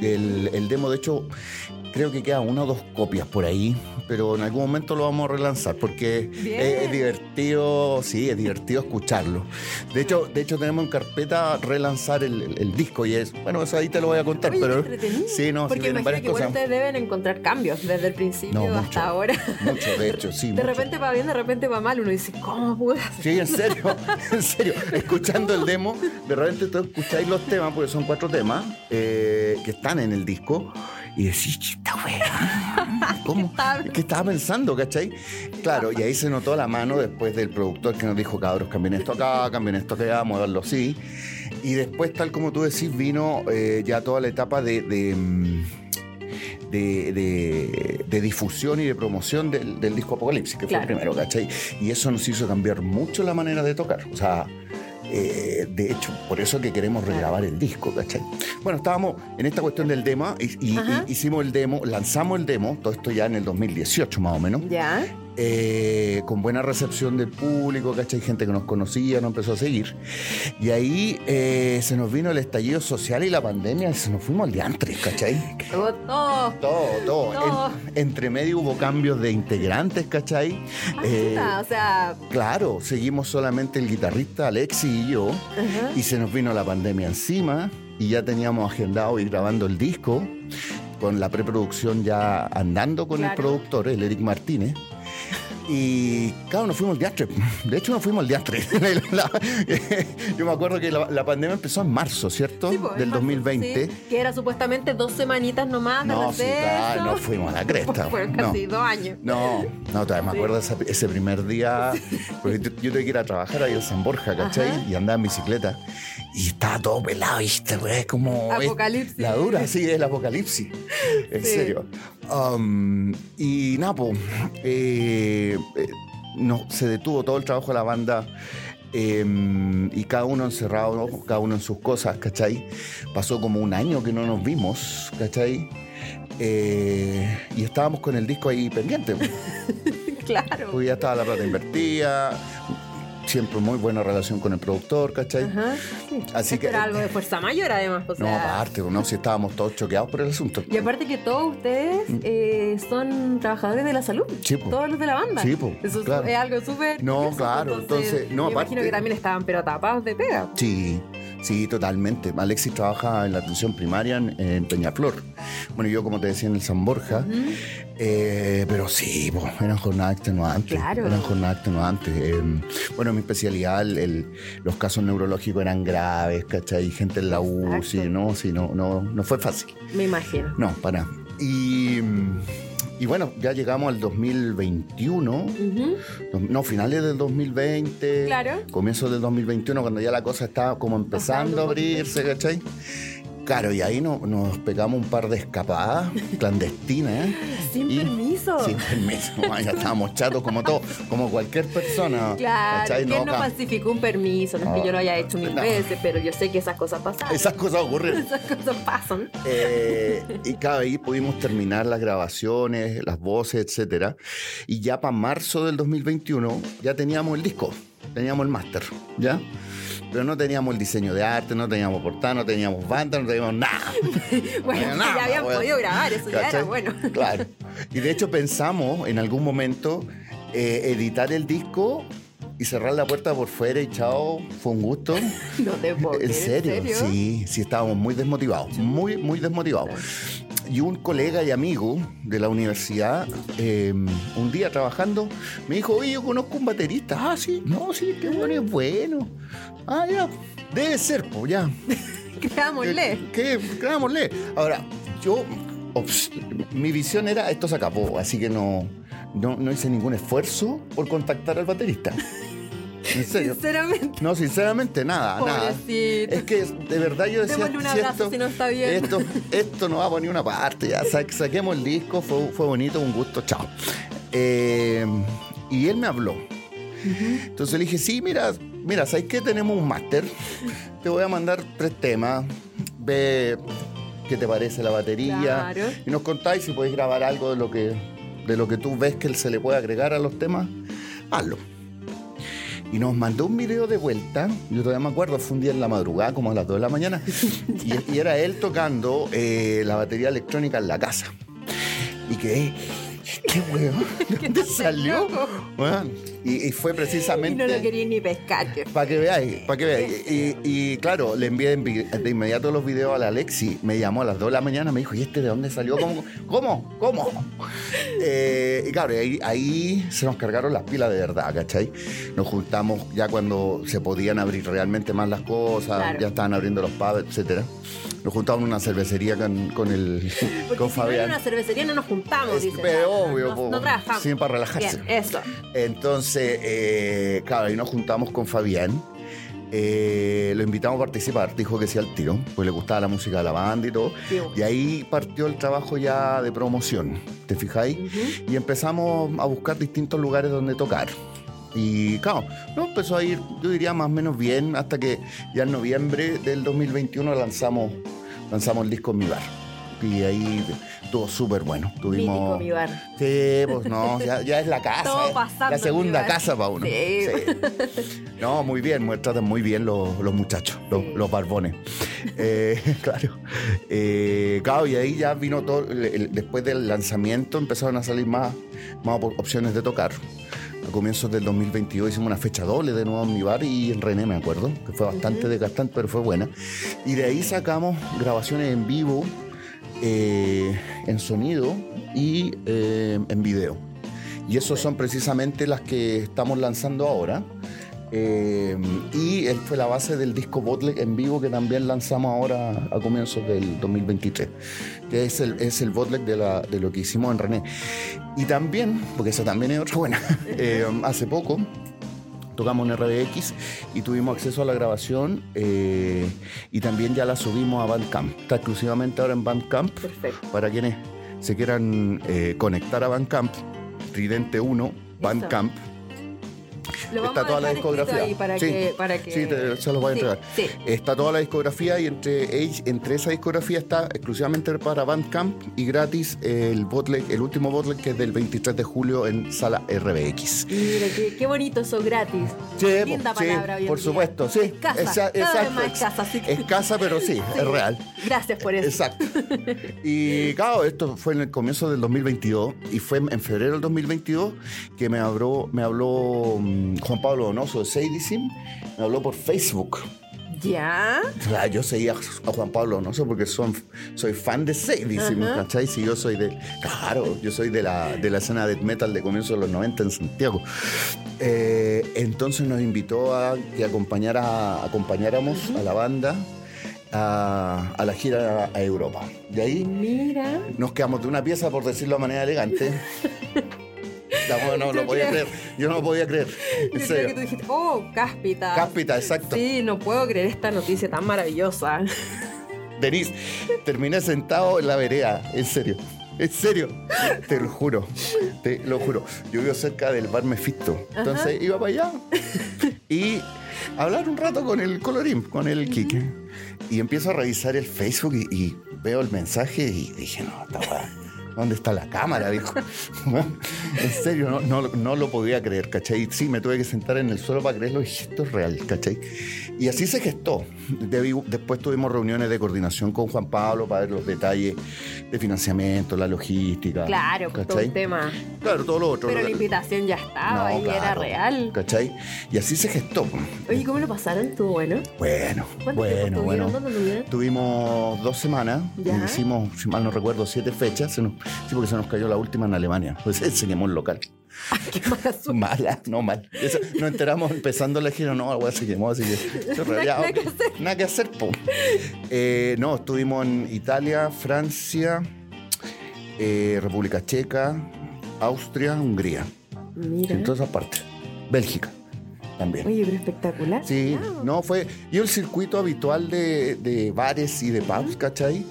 El, el demo, de hecho, creo que queda una o dos copias por ahí, pero en algún momento lo vamos a relanzar porque es, es divertido, sí, es divertido escucharlo. De hecho, de hecho tenemos en carpeta relanzar el, el- el disco y es, bueno, eso ahí te lo voy a contar, Oye, pero sí, no, sí Porque vienen imagino varias que cosas. ustedes deben encontrar cambios desde el principio No, hasta mucho. ahora. Mucho, de hecho, sí. <laughs> De mucho. repente va bien, de repente va mal. Uno dice, ¿cómo pude hacer? Sí, en serio, <laughs> en serio. Escuchando el demo, de repente tú escucháis los temas, porque son cuatro temas eh, que están en el disco, y decís, esta wea, <laughs> ¿cómo? estaba- ¿Qué estaba pensando, cachai? Claro, y ahí se notó la mano después del productor que nos dijo, cabros, cambien esto acá, cambien esto acá, muévanlo así. Y después, tal como tú decís, vino eh, ya toda la etapa de... de, mm, de, de- de difusión y de promoción del, del disco Apocalipsis, que Claro. fue el primero, ¿cachai? Y eso nos hizo cambiar mucho la manera de tocar. O sea, eh, de hecho, por eso que queremos regrabar el disco, ¿cachai? Bueno, estábamos en esta cuestión del demo, y, y- Ajá. y hicimos el demo, lanzamos el demo, todo esto ya en el 2018 más o menos, Ya. Eh, con buena recepción del público, ¿cachai? Gente que nos conocía, nos empezó a seguir. Y ahí eh, se nos vino el estallido social y la pandemia, y se nos fuimos al diantre, ¿cachai? Todo. Todo, todo. Todo. En- entre medio hubo cambios de integrantes, ¿cachai? Eh, Ah, o sea, claro, seguimos solamente el guitarrista Alexi y yo, ajá. y se nos vino la pandemia encima, y ya teníamos agendado ir grabando el disco, con la preproducción ya andando con el productor, el Eric Martínez. Y claro, nos fuimos al diastre. De hecho, nos fuimos al diastre. <laughs> Yo me acuerdo que la, la pandemia empezó en marzo, ¿cierto? Sí, po, en Del marzo, 2020. sí, que era supuestamente dos semanitas nomás de No, sí, claro, nos fuimos a la cresta. <laughs> Fueron No. casi dos años. No, no, todavía me acuerdo ese, ese primer día, porque yo, yo tuve que ir a trabajar ahí en San Borja, ¿cachai? Ajá. Y andaba en bicicleta. Y estaba todo pelado, ¿viste? güey? Es como... es- Apocalipsis. la dura, sí, es el apocalipsis. En serio. Um, y pues, eh, eh, no, se detuvo todo el trabajo de la banda. eh, y cada uno encerrado, ¿no? cada uno en sus cosas, ¿cachai? Pasó como un año que no nos vimos, ¿cachai? Eh, y estábamos con el disco ahí pendiente. <laughs> Claro. Porque ya estaba la plata invertida, siempre muy buena relación con el productor, ¿cachai? Ajá. sí. Así Esto que- era algo de fuerza mayor, además. O No, aparte, no, si estábamos todos choqueados por el asunto. Y aparte que todos ustedes eh, son trabajadores de la salud. Mm. Sí, po. Todos los de la banda. Sí, po, Eso es- claro. es algo súper. No, curioso, claro, entonces, no, me aparte- imagino que también estaban pero tapados de pega. Sí, sí, totalmente. Alexis trabaja en la atención primaria en, en Peñaflor. Bueno, yo como te decía en el San Borja, eh, pero sí, eran jornadas extenuantes. Claro. Eran jornadas extenuantes. Eh, bueno, mi especialidad, el- los casos neurológicos eran graves, ¿cachai? Gente en la UCI, Exacto. ¿no? Sí, no, no, no fue fácil. Me imagino. No, para. Y, y bueno, ya llegamos al 2021. Ujú. No, finales del 2020. Claro. Comienzos del 2021, cuando ya la cosa estaba como empezando a abrirse, ¿cachai? Claro, y ahí no- nos pegamos un par de escapadas clandestinas. ¿eh? Sin Y- permiso. Sin permiso. <laughs> Ya estábamos chatos como todo, como cualquier persona. Claro. ¿quién no falsificó un permiso? No es que yo lo haya hecho mil No. veces, pero yo sé que esas cosas pasan. Esas cosas ocurren. <laughs> Esas cosas pasan. Eh, y cada ahí pudimos terminar las grabaciones, las voces, etcétera. Y ya para marzo del 2021 ya teníamos el disco, teníamos el máster, ¿ya? Pero no teníamos el diseño de arte, no teníamos portada, no teníamos banda, no teníamos nada. <laughs> Bueno, nada, ya habían podido grabar, eso ya era bueno. <laughs> Claro. Y de hecho pensamos en algún momento eh, editar el disco y cerrar la puerta por fuera y chao, fue un gusto. <laughs> No te puedo ¿En serio? Sí, sí, estábamos muy desmotivados, muy, muy desmotivados. Y un colega y amigo de la universidad, eh, un día trabajando, me dijo, oye, yo conozco un baterista. Ah, sí, no, sí, qué bueno, es bueno. Ah, ya, debe ser, pues ya. <laughs> Creámosle. ¿Qué? Creámosle. Ahora, yo, ops, mi visión era, esto se acabó, así que no, no, no hice ningún esfuerzo por contactar al baterista. <laughs> En serio. Sinceramente. No, sinceramente, nada, nada. Es que de verdad yo decía. Un abrazo si no está bien. Esto, esto no va por ni una parte, ya. sa- Saquemos el disco, fue, fue bonito, un gusto, chao. Eh, y él me habló. Entonces le dije, sí, mira, mira, ¿sabes qué? Tenemos un máster. Te voy a mandar tres temas. Ve qué te parece la batería. Claro. Y nos contáis si podéis grabar algo de lo que, de lo que tú ves que se le puede agregar a los temas. Hazlo. Y nos mandó un video de vuelta. Yo todavía me acuerdo, fue un día en la madrugada, como a las 2 de la mañana. <laughs> y, y era él tocando eh, la batería electrónica en la casa. Y que, ¿qué? ¿De dónde salió? Weón, y, y fue Y precisamente. no lo quería ni pescar. Para que veáis, para que veáis. Y, y, claro, le envié en vi- de inmediato los videos a la Alexi. Me llamó a las 2 de la mañana, me dijo, ¿y este de dónde salió? ¿Cómo? ¿Cómo? ¿Cómo? <laughs> Eh, y claro, ahí, ahí se nos cargaron las pilas de verdad, ¿cachai? Nos juntamos ya cuando se podían abrir realmente más las cosas, Claro. ya estaban abriendo los pubs, etcétera. Nos juntamos en una cervecería con, con el <laughs> Porque con si no en Fabián. una cervecería no nos juntamos, Es- dice. pero No, obvio, no, po, no trabajamos. sí, para relajarse. Bien, eso. Entonces, eh, claro, ahí nos juntamos con Fabián. Eh, lo invitamos a participar, dijo que sí al tiro, pues le gustaba la música de la banda y todo. Y ahí partió el trabajo ya de promoción, ¿te fijáis? Y empezamos a buscar distintos lugares donde tocar. Y claro, no empezó a ir, yo diría más o menos bien, hasta que ya en noviembre del 2021 lanzamos, lanzamos el disco en mi bar. Y ahí estuvo súper bueno. Tuvimos, Mítico mi bar. Sí, pues no, ya, ya es la <laughs> casa. Todo eh, pasando La segunda casa para uno. Sí. No, muy bien, me tratan muy bien los, los muchachos, los, Sí. los barbones. Eh, <laughs> claro. Eh, claro, y ahí ya vino todo, el- el- después del lanzamiento empezaron a salir más, más op- opciones de tocar. A comienzos del 2022 hicimos una fecha doble de nuevo en mi bar y en René, me acuerdo, que fue bastante desgastante, pero fue buena. Y de ahí sacamos grabaciones en vivo, eh, en sonido y eh, en video. Y esos son precisamente las que estamos lanzando ahora. Eh, y él fue la base del disco Bootleg en vivo que también lanzamos ahora a comienzos del 2023, que es el, es el Bootleg de, la- de lo que hicimos en René. Y también, porque esa también es otra buena, <laughs> eh, hace poco tocamos en RBX y tuvimos acceso a la grabación eh, y también ya la subimos a Bandcamp. Está exclusivamente ahora en Bandcamp Perfecto. para quienes se quieran eh, conectar a Bandcamp. Tridente 1, Bandcamp. Lo Está toda la discografía. ahí para Sí. que, para que... Sí, te- se los voy a entregar. Sí. Está toda la discografía y entre, entre esa discografía está exclusivamente para Bandcamp y gratis el bootleg, el último bootleg que es del 23 de julio en sala RBX. Mira, qué, qué bonito eso, gratis. Sí, Linda palabra hoy en por día. supuesto, sí. Escasa, Esa- cada vez más escasa, así que- Escasa, pero sí, Sí. es real. Gracias por eso. Exacto. <laughs> Y claro, esto fue en el comienzo del 2022 y fue en febrero del 2022 que me habló, me habló mm, Juan Pablo Donoso de Seidicim, me habló por Facebook. ¿Ya? Claro, yo seguía a Juan Pablo Donoso porque son, soy fan de Ajá. ¿cachai? Si yo soy de. Claro, yo soy de la, de la escena death metal de comienzo de los 90 en Santiago. Eh, entonces nos invitó a que acompañara, acompañáramos a la banda a, a la gira a Europa. De ahí Mira. nos quedamos de una pieza, por decirlo de manera elegante. <laughs> No, no, no Yo podía creo- creer. Yo no lo podía creer. En Yo creo que tú dijiste, oh, cáspita. Cáspita, exacto. Sí, no puedo creer esta noticia tan maravillosa. Denise, terminé sentado en la vereda, en serio. En serio, te lo juro, te lo juro. Yo vivo cerca del bar Mefisto, entonces iba para allá y hablar un rato con el colorín, con el Kike. Y empiezo a revisar el Facebook y, y veo el mensaje y dije, no, esta weá, ¿Dónde está la cámara? Dijo. <laughs> en serio, no, no, no lo podía creer, ¿cachai? Sí, me tuve que sentar en el suelo para creerlo y esto es real, ¿cachai? Y así se gestó. Después tuvimos reuniones de coordinación con Juan Pablo para ver los detalles de financiamiento, la logística. Claro, pues, todo ¿cachai? el tema. Claro, todo lo otro. Pero Lo- la invitación ya estaba No, y era real. ¿Cachai? Y así se gestó. Oye, ¿cómo lo pasaron? ¿Estuvo bueno? Bueno, ¿Cuánto tiempo bueno, bueno. Tuvimos dos semanas, Ya. hicimos, si mal no recuerdo, siete fechas. Se nos- sí, porque se nos cayó la última en Alemania. Pues <laughs> se quemó el local. Qué mala. Mala, no mal. Esa- nos enteramos empezando la gira, no, weá se quemó, así que. eso <laughs> realidad, Nada que hacer. Nada que hacer, po. Eh, no, estuvimos en Italia, Francia, eh, República Checa, Austria, Hungría. Mira. En todas esas partes. Bélgica también. Oye, pero espectacular. Sí, Wow. no, fue. Y el circuito habitual de, de bares y de pubs, ¿cachai?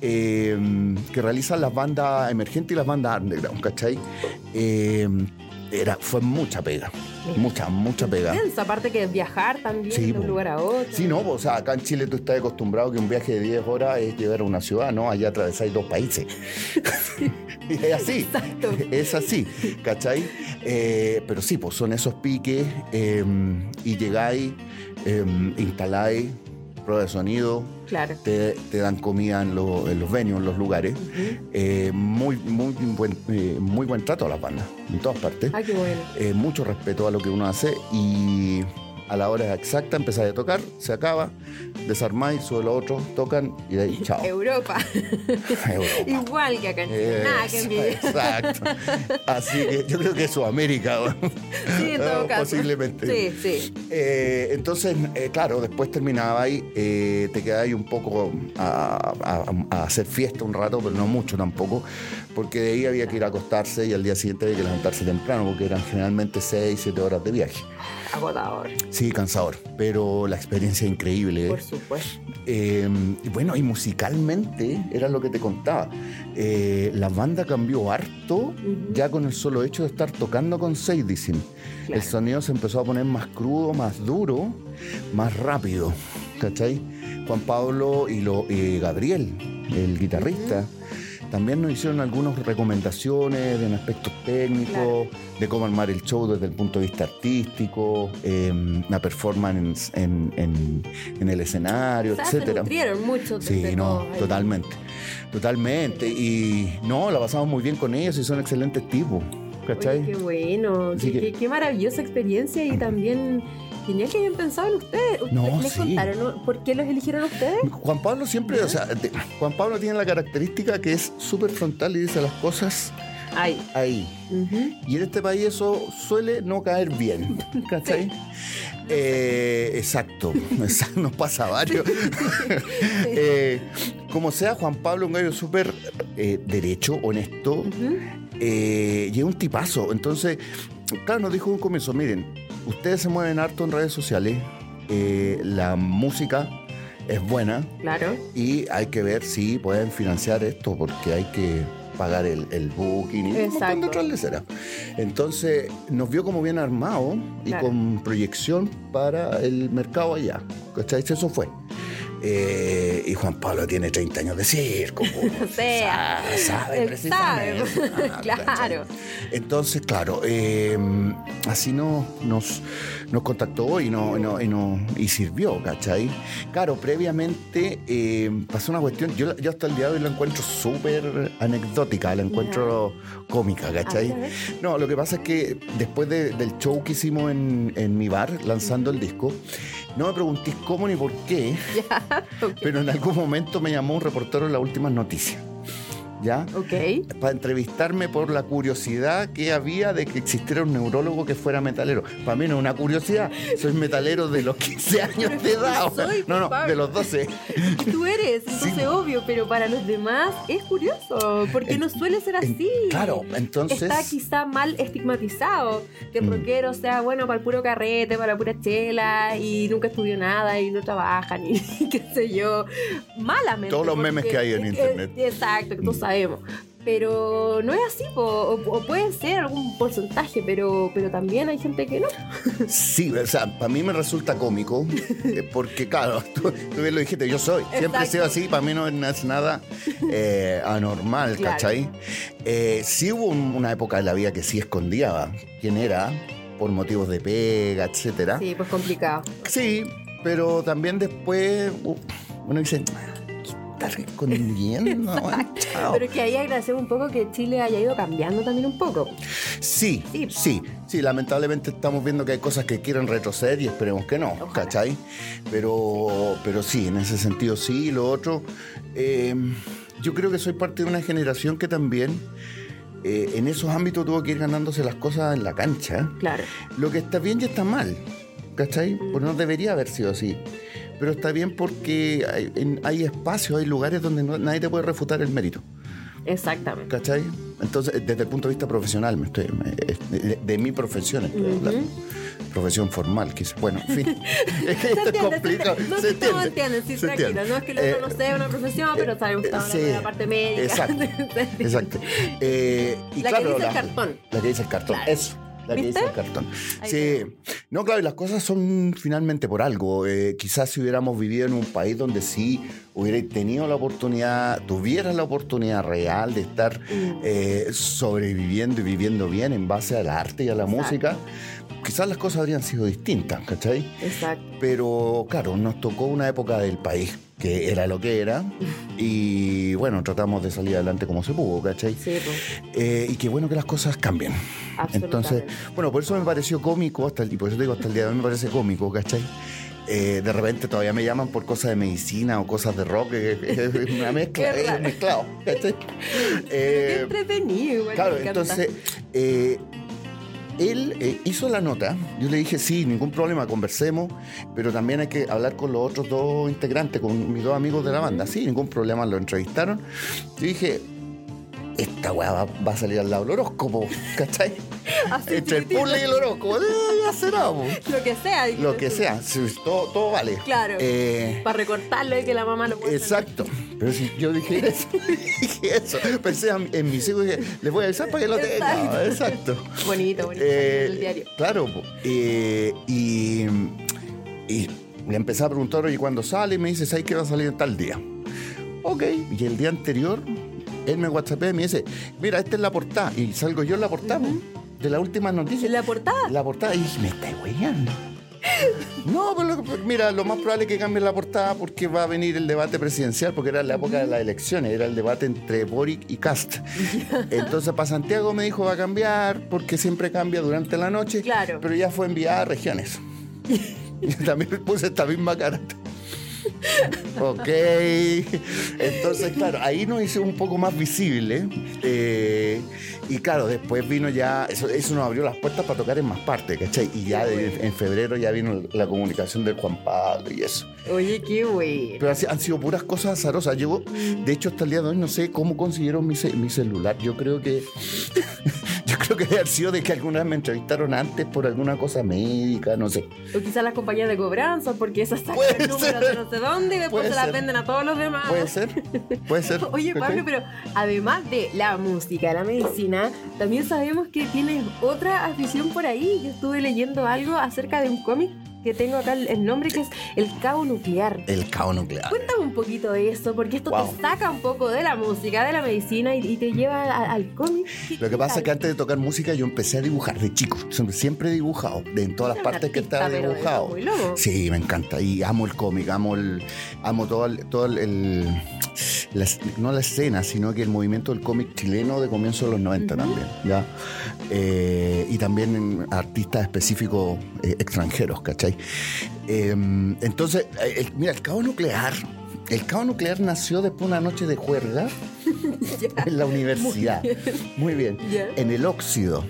Eh, que realizan las bandas emergentes y las bandas underground, ¿cachai? Eh, era, fue mucha pega. Mucha, mucha pega. Intensa, aparte que viajar también Sí, de un po. lugar a otro. Sí, no, o sea, acá en Chile tú estás acostumbrado que un viaje de 10 horas es llegar a una ciudad, ¿no? Allá atravesáis dos países. y <laughs> es así. Exacto. Es así, ¿cachai? Eh, pero sí, pues son esos piques eh, y llegáis, eh, instaláis, prueba de sonido, Claro. te, te dan comida en, lo- en los venues, en los lugares. Eh, muy, muy, buen, eh, muy buen trato a las bandas, en todas partes. Ah, qué bueno. Eh, mucho respeto a lo que uno hace y a la hora exacta empezáis a tocar, se acaba, desarmáis, sube lo otro, tocan y de ahí, chao. Europa. <laughs> Europa. Igual que acá en Chile. Nada que. Exacto. Así que yo creo que es Sudamérica. ¿no? Sí, en todo Eh, <laughs> caso. Posiblemente. Sí, sí. Eh, entonces, eh, claro, después terminaba ahí, eh, te quedabas ahí un poco a, a- a hacer fiesta un rato, pero no mucho tampoco, porque de ahí había que ir a acostarse y al día siguiente había que levantarse temprano, porque eran generalmente 6, 7 horas de viaje. Agotador. Sí, cansador, pero la experiencia increíble. ¿eh? Por supuesto. Eh, y bueno, y musicalmente era lo que te contaba. Eh, la banda cambió harto ya con el solo hecho de estar tocando con Seidicin. Claro. El sonido se empezó a poner más crudo, más duro, más rápido. ¿Cachai? Juan Pablo y, lo, y Gabriel, el guitarrista. También nos hicieron algunas recomendaciones en aspectos técnicos, Claro. de cómo armar el show desde el punto de vista artístico, eh, la performance en, en- en el escenario, O sea, se etcétera. nutrieron mucho. Sí, de no, totalmente. Totalmente. Y no, la pasamos muy bien con ellos y son excelentes tipos. ¿Cachai? Oye, qué bueno, Así qué, que- qué- qué maravillosa experiencia y también genial que hayan pensado en ustedes. No, ¿Les sí. contaron por qué los eligieron ustedes? Juan Pablo siempre, o sea, de- Juan Pablo tiene la característica que es súper frontal y dice las cosas Ahí. ahí. Ujú. Y en este país eso suele no caer bien. <laughs> ¿Cachai? Eh, exacto, <laughs> nos pasa varios. <laughs> Eh, como sea, Juan Pablo, un gallo súper eh, derecho, honesto, Ujú. eh, y es un tipazo. Entonces, claro, nos dijo un comienzo, miren, ustedes se mueven harto en redes sociales, eh, la música es buena Claro. y hay que ver si pueden financiar esto porque hay que pagar el, el booking y un montón Exacto. de otras. Entonces nos vio como bien armado y Claro. con proyección para el mercado allá. ¿Cachai? Eso fue. Eh, y Juan Pablo tiene 30 años de circo. <laughs> O sea, Sa- sabe precisamente. sabe. <laughs> Ah, Claro. Entonces, claro, eh, así no, nos, nos contactó y, no, y, no- y no- y sirvió, ¿cachai? Claro, previamente eh, pasó una cuestión, yo, yo hasta el día de hoy la encuentro súper anecdótica, la encuentro cómica, ¿cachai? No, lo que pasa es que después de- del show que hicimos en, en mi bar, lanzando el disco, no me preguntéis cómo ni por qué, <laughs> pero en algún momento me llamó un reportero de las últimas noticias. ¿Ya? Ok. para entrevistarme por la curiosidad que había de que existiera un neurólogo que fuera metalero. Para mí no es una curiosidad, soy metalero de los 15 <laughs> años de edad. Soy, no, no, Pablo. de los 12. Tú eres, entonces Sí. obvio, pero para los demás es curioso, porque no suele ser así. claro, entonces- Está quizá mal estigmatizado, que el Mm. rockero sea bueno para el puro carrete, para la pura chela, y nunca estudió nada, y no trabaja, <laughs> ni qué sé yo. Malamente. Todos los memes que hay en eh, internet. exacto, que todos Mm. Sabemos. Pero no es así, po, o, o puede ser algún porcentaje, pero, pero también hay gente que no. <laughs> Sí, o sea, para mí me resulta cómico, eh, porque claro, <laughs> tú, tú bien lo dijiste, yo soy, siempre he sido así, para mí no es nada eh, anormal, Claro. ¿cachai? Eh, sí hubo un- una época de la vida que sí escondía quién era, por motivos de pega, etcétera. Sí, pues complicado. Sí, pero también después uno dice, ¿qué estás escondiendo? Chao. Pero es que ahí agradecemos un poco que Chile haya ido cambiando también un poco. Sí, Sí. sí, sí, lamentablemente estamos viendo que hay cosas que quieren retroceder y esperemos que no, Ojalá. ¿cachai? Pero, pero sí, en ese sentido sí, lo otro, eh, yo creo que soy parte de una generación que también eh, en esos ámbitos tuvo que ir ganándose las cosas en la cancha. Claro. Lo que está bien y está mal, ¿cachai? Porque no debería haber sido así. Pero está bien porque hay, en- hay espacios, hay lugares donde no- nadie te puede refutar el mérito, Exactamente. ¿cachai? Entonces, desde el punto de vista profesional, me estoy, me- de, de mi profesión estoy hablando. Profesión formal, que es- bueno, en fin. es <laughs> que <laughs> esto es se complicado. entiende. No, se entiende. sí, se entiende. No es que Eh, no sea una profesión, pero sabemos que estamos sí, hablando de la parte médica. exacto, <laughs> Exacto. Eh, y La que dice el cartón. La que dice el cartón, Claro. eso. La que dice el cartón. Ahí Sí. No, claro, y las cosas son finalmente por algo. Eh, quizás si hubiéramos vivido en un país donde sí hubierais tenido la oportunidad, tuvieras la oportunidad real de estar Mm. eh, sobreviviendo y viviendo bien en base al arte y a la Exacto. música, quizás las cosas habrían sido distintas, ¿cachai? Exacto. Pero claro, nos tocó una época del país que era lo que era y bueno, tratamos de salir adelante como se pudo, ¿cachai? Sí, pues, Eh, y qué bueno que las cosas cambien. Entonces, bueno, por eso me pareció cómico, hasta el, y por eso te digo, hasta el día de hoy me parece cómico, ¿cachai? Eh, de repente todavía me llaman por cosas de medicina o cosas de rock, es una <laughs> mezcla, Qué es mezclado, ¿cachai? Qué Eh, entretenido, igual. Claro, me entonces, eh, él eh, hizo la nota. Yo le dije, sí, ningún problema, conversemos, pero también hay que hablar con los otros dos integrantes, con mis dos amigos de la banda. Sí, ningún problema, lo entrevistaron. Yo dije, esta weá va, va a salir al lado del horóscopo, <laughs> ¿cachai? Así Entre el puzzle y el horóscopo, eh, ya será. Lo que sea. lo que sea, todo, todo vale. Claro. Eh, Para recortarlo y que la mamá lo pueda Exacto. Pero si yo dije <laughs> eso, <laughs> dije eso. Pensé en, mis hijos y dije, les voy a avisar para que lo tengan. Exacto. Exacto. Bonito, bonito. Eh, el diario. Claro. Eh, y, y le empecé a preguntar, oye, ¿cuándo sale? Y me dice, ¿sabes que va a salir en tal día? Ok. Y el día anterior, él me whatsappea y me dice, mira, esta es la portada. Y salgo yo en la portada po, de la última noticia. ¿En la portada? La portada. Y dije, me está weyando. No, pero lo- mira, lo más probable es que cambie la portada porque va a venir el debate presidencial, porque era la época de las elecciones, era el debate entre Boric y Cast. <laughs> Entonces, para Santiago me dijo va a cambiar porque siempre cambia durante la noche, Claro. pero ya fue enviada a regiones. <laughs> <laughs> Yo también puse esta misma cara. Ok. Entonces, claro, ahí nos hizo un poco más visible. eh, y claro, después vino ya, eso, eso nos abrió las puertas para tocar en más partes, ¿cachai? Y ya de- en febrero ya vino la comunicación del Juan Pablo y eso. Oye, qué güey. Pero han sido puras cosas azarosas. Yo, de hecho, hasta el día de hoy no sé cómo consiguieron mi, ce- mi celular. Yo creo que. Yo creo que debe haber sido de que alguna vez me entrevistaron antes por alguna cosa médica, no sé. O quizás las compañías de cobranza, porque esas sacan el número de no sé dónde y después se las venden a todos los demás. Puede ser, puede ser. <laughs> Oye, Pablo, pero además de la música, la medicina, también sabemos que tienes otra afición por ahí. Yo estuve leyendo algo acerca de un cómic que tengo acá el nombre que es El Cabo Nuclear. El caos nuclear. Cuéntame un poquito de eso, porque esto Wow. te saca un poco de la música, de la medicina y, y te lleva a- al cómic. ¿Qué- Lo que pasa tal? es que antes de tocar música yo empecé a dibujar de chico. Siempre- he dibujado, de, en todas las partes que estaba dibujado. muy loco. Sí, me encanta. Y amo el cómic, amo el, amo todo el, todo el, el- la no la escena, sino que el movimiento del cómic chileno de comienzo de los 90 también, ¿ya? Eh, y también artistas específicos eh, extranjeros, ¿cachai? Eh, entonces, eh, el- mira, el cabo nuclear, el cabo nuclear nació después de una noche de juerga <laughs> en la universidad. Muy bien. En el óxido.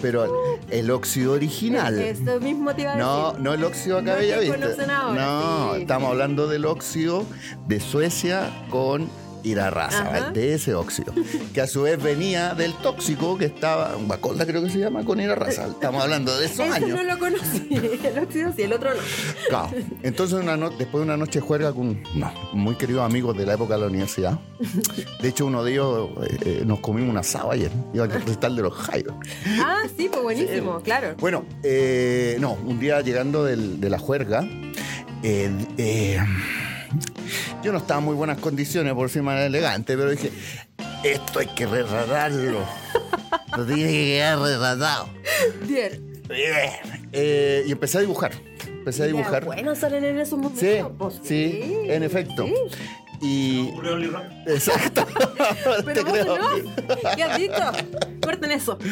Pero el, óxido original. Eso mismo te iba a No, decir. no el óxido acá No conocen ahora, No, sí. estamos hablando del óxido de Suecia con Irarraza, Ajá. de ese óxido, que a su vez venía del tóxico que estaba, Bacolda creo que se llama, con Irarraza. Estamos hablando de esos Ese años. no lo conocí. <laughs> El óxido sí, el otro no. Claro. Entonces, una no- después de una noche de juerga con no, muy queridos amigos de la época de la universidad, de hecho, uno de ellos eh, eh, nos comimos un asado ayer, iba al recital de los Jairo. Ah, sí, pues buenísimo, claro. Bueno, eh, no, un día llegando del- de la juerga, eh, yo no estaba en muy buenas condiciones, por ser más elegante, pero dije, esto hay que retratarlo. Lo tiene que quedar retratado. Bien. Eh, y empecé a dibujar. Empecé a dibujar. Ya, bueno, salen en esos momentos. Sí, pues, sí, en efecto. sí. Y. Exacto. <laughs> Pero vos no. ¿Qué has dicho? Corten eso. <laughs>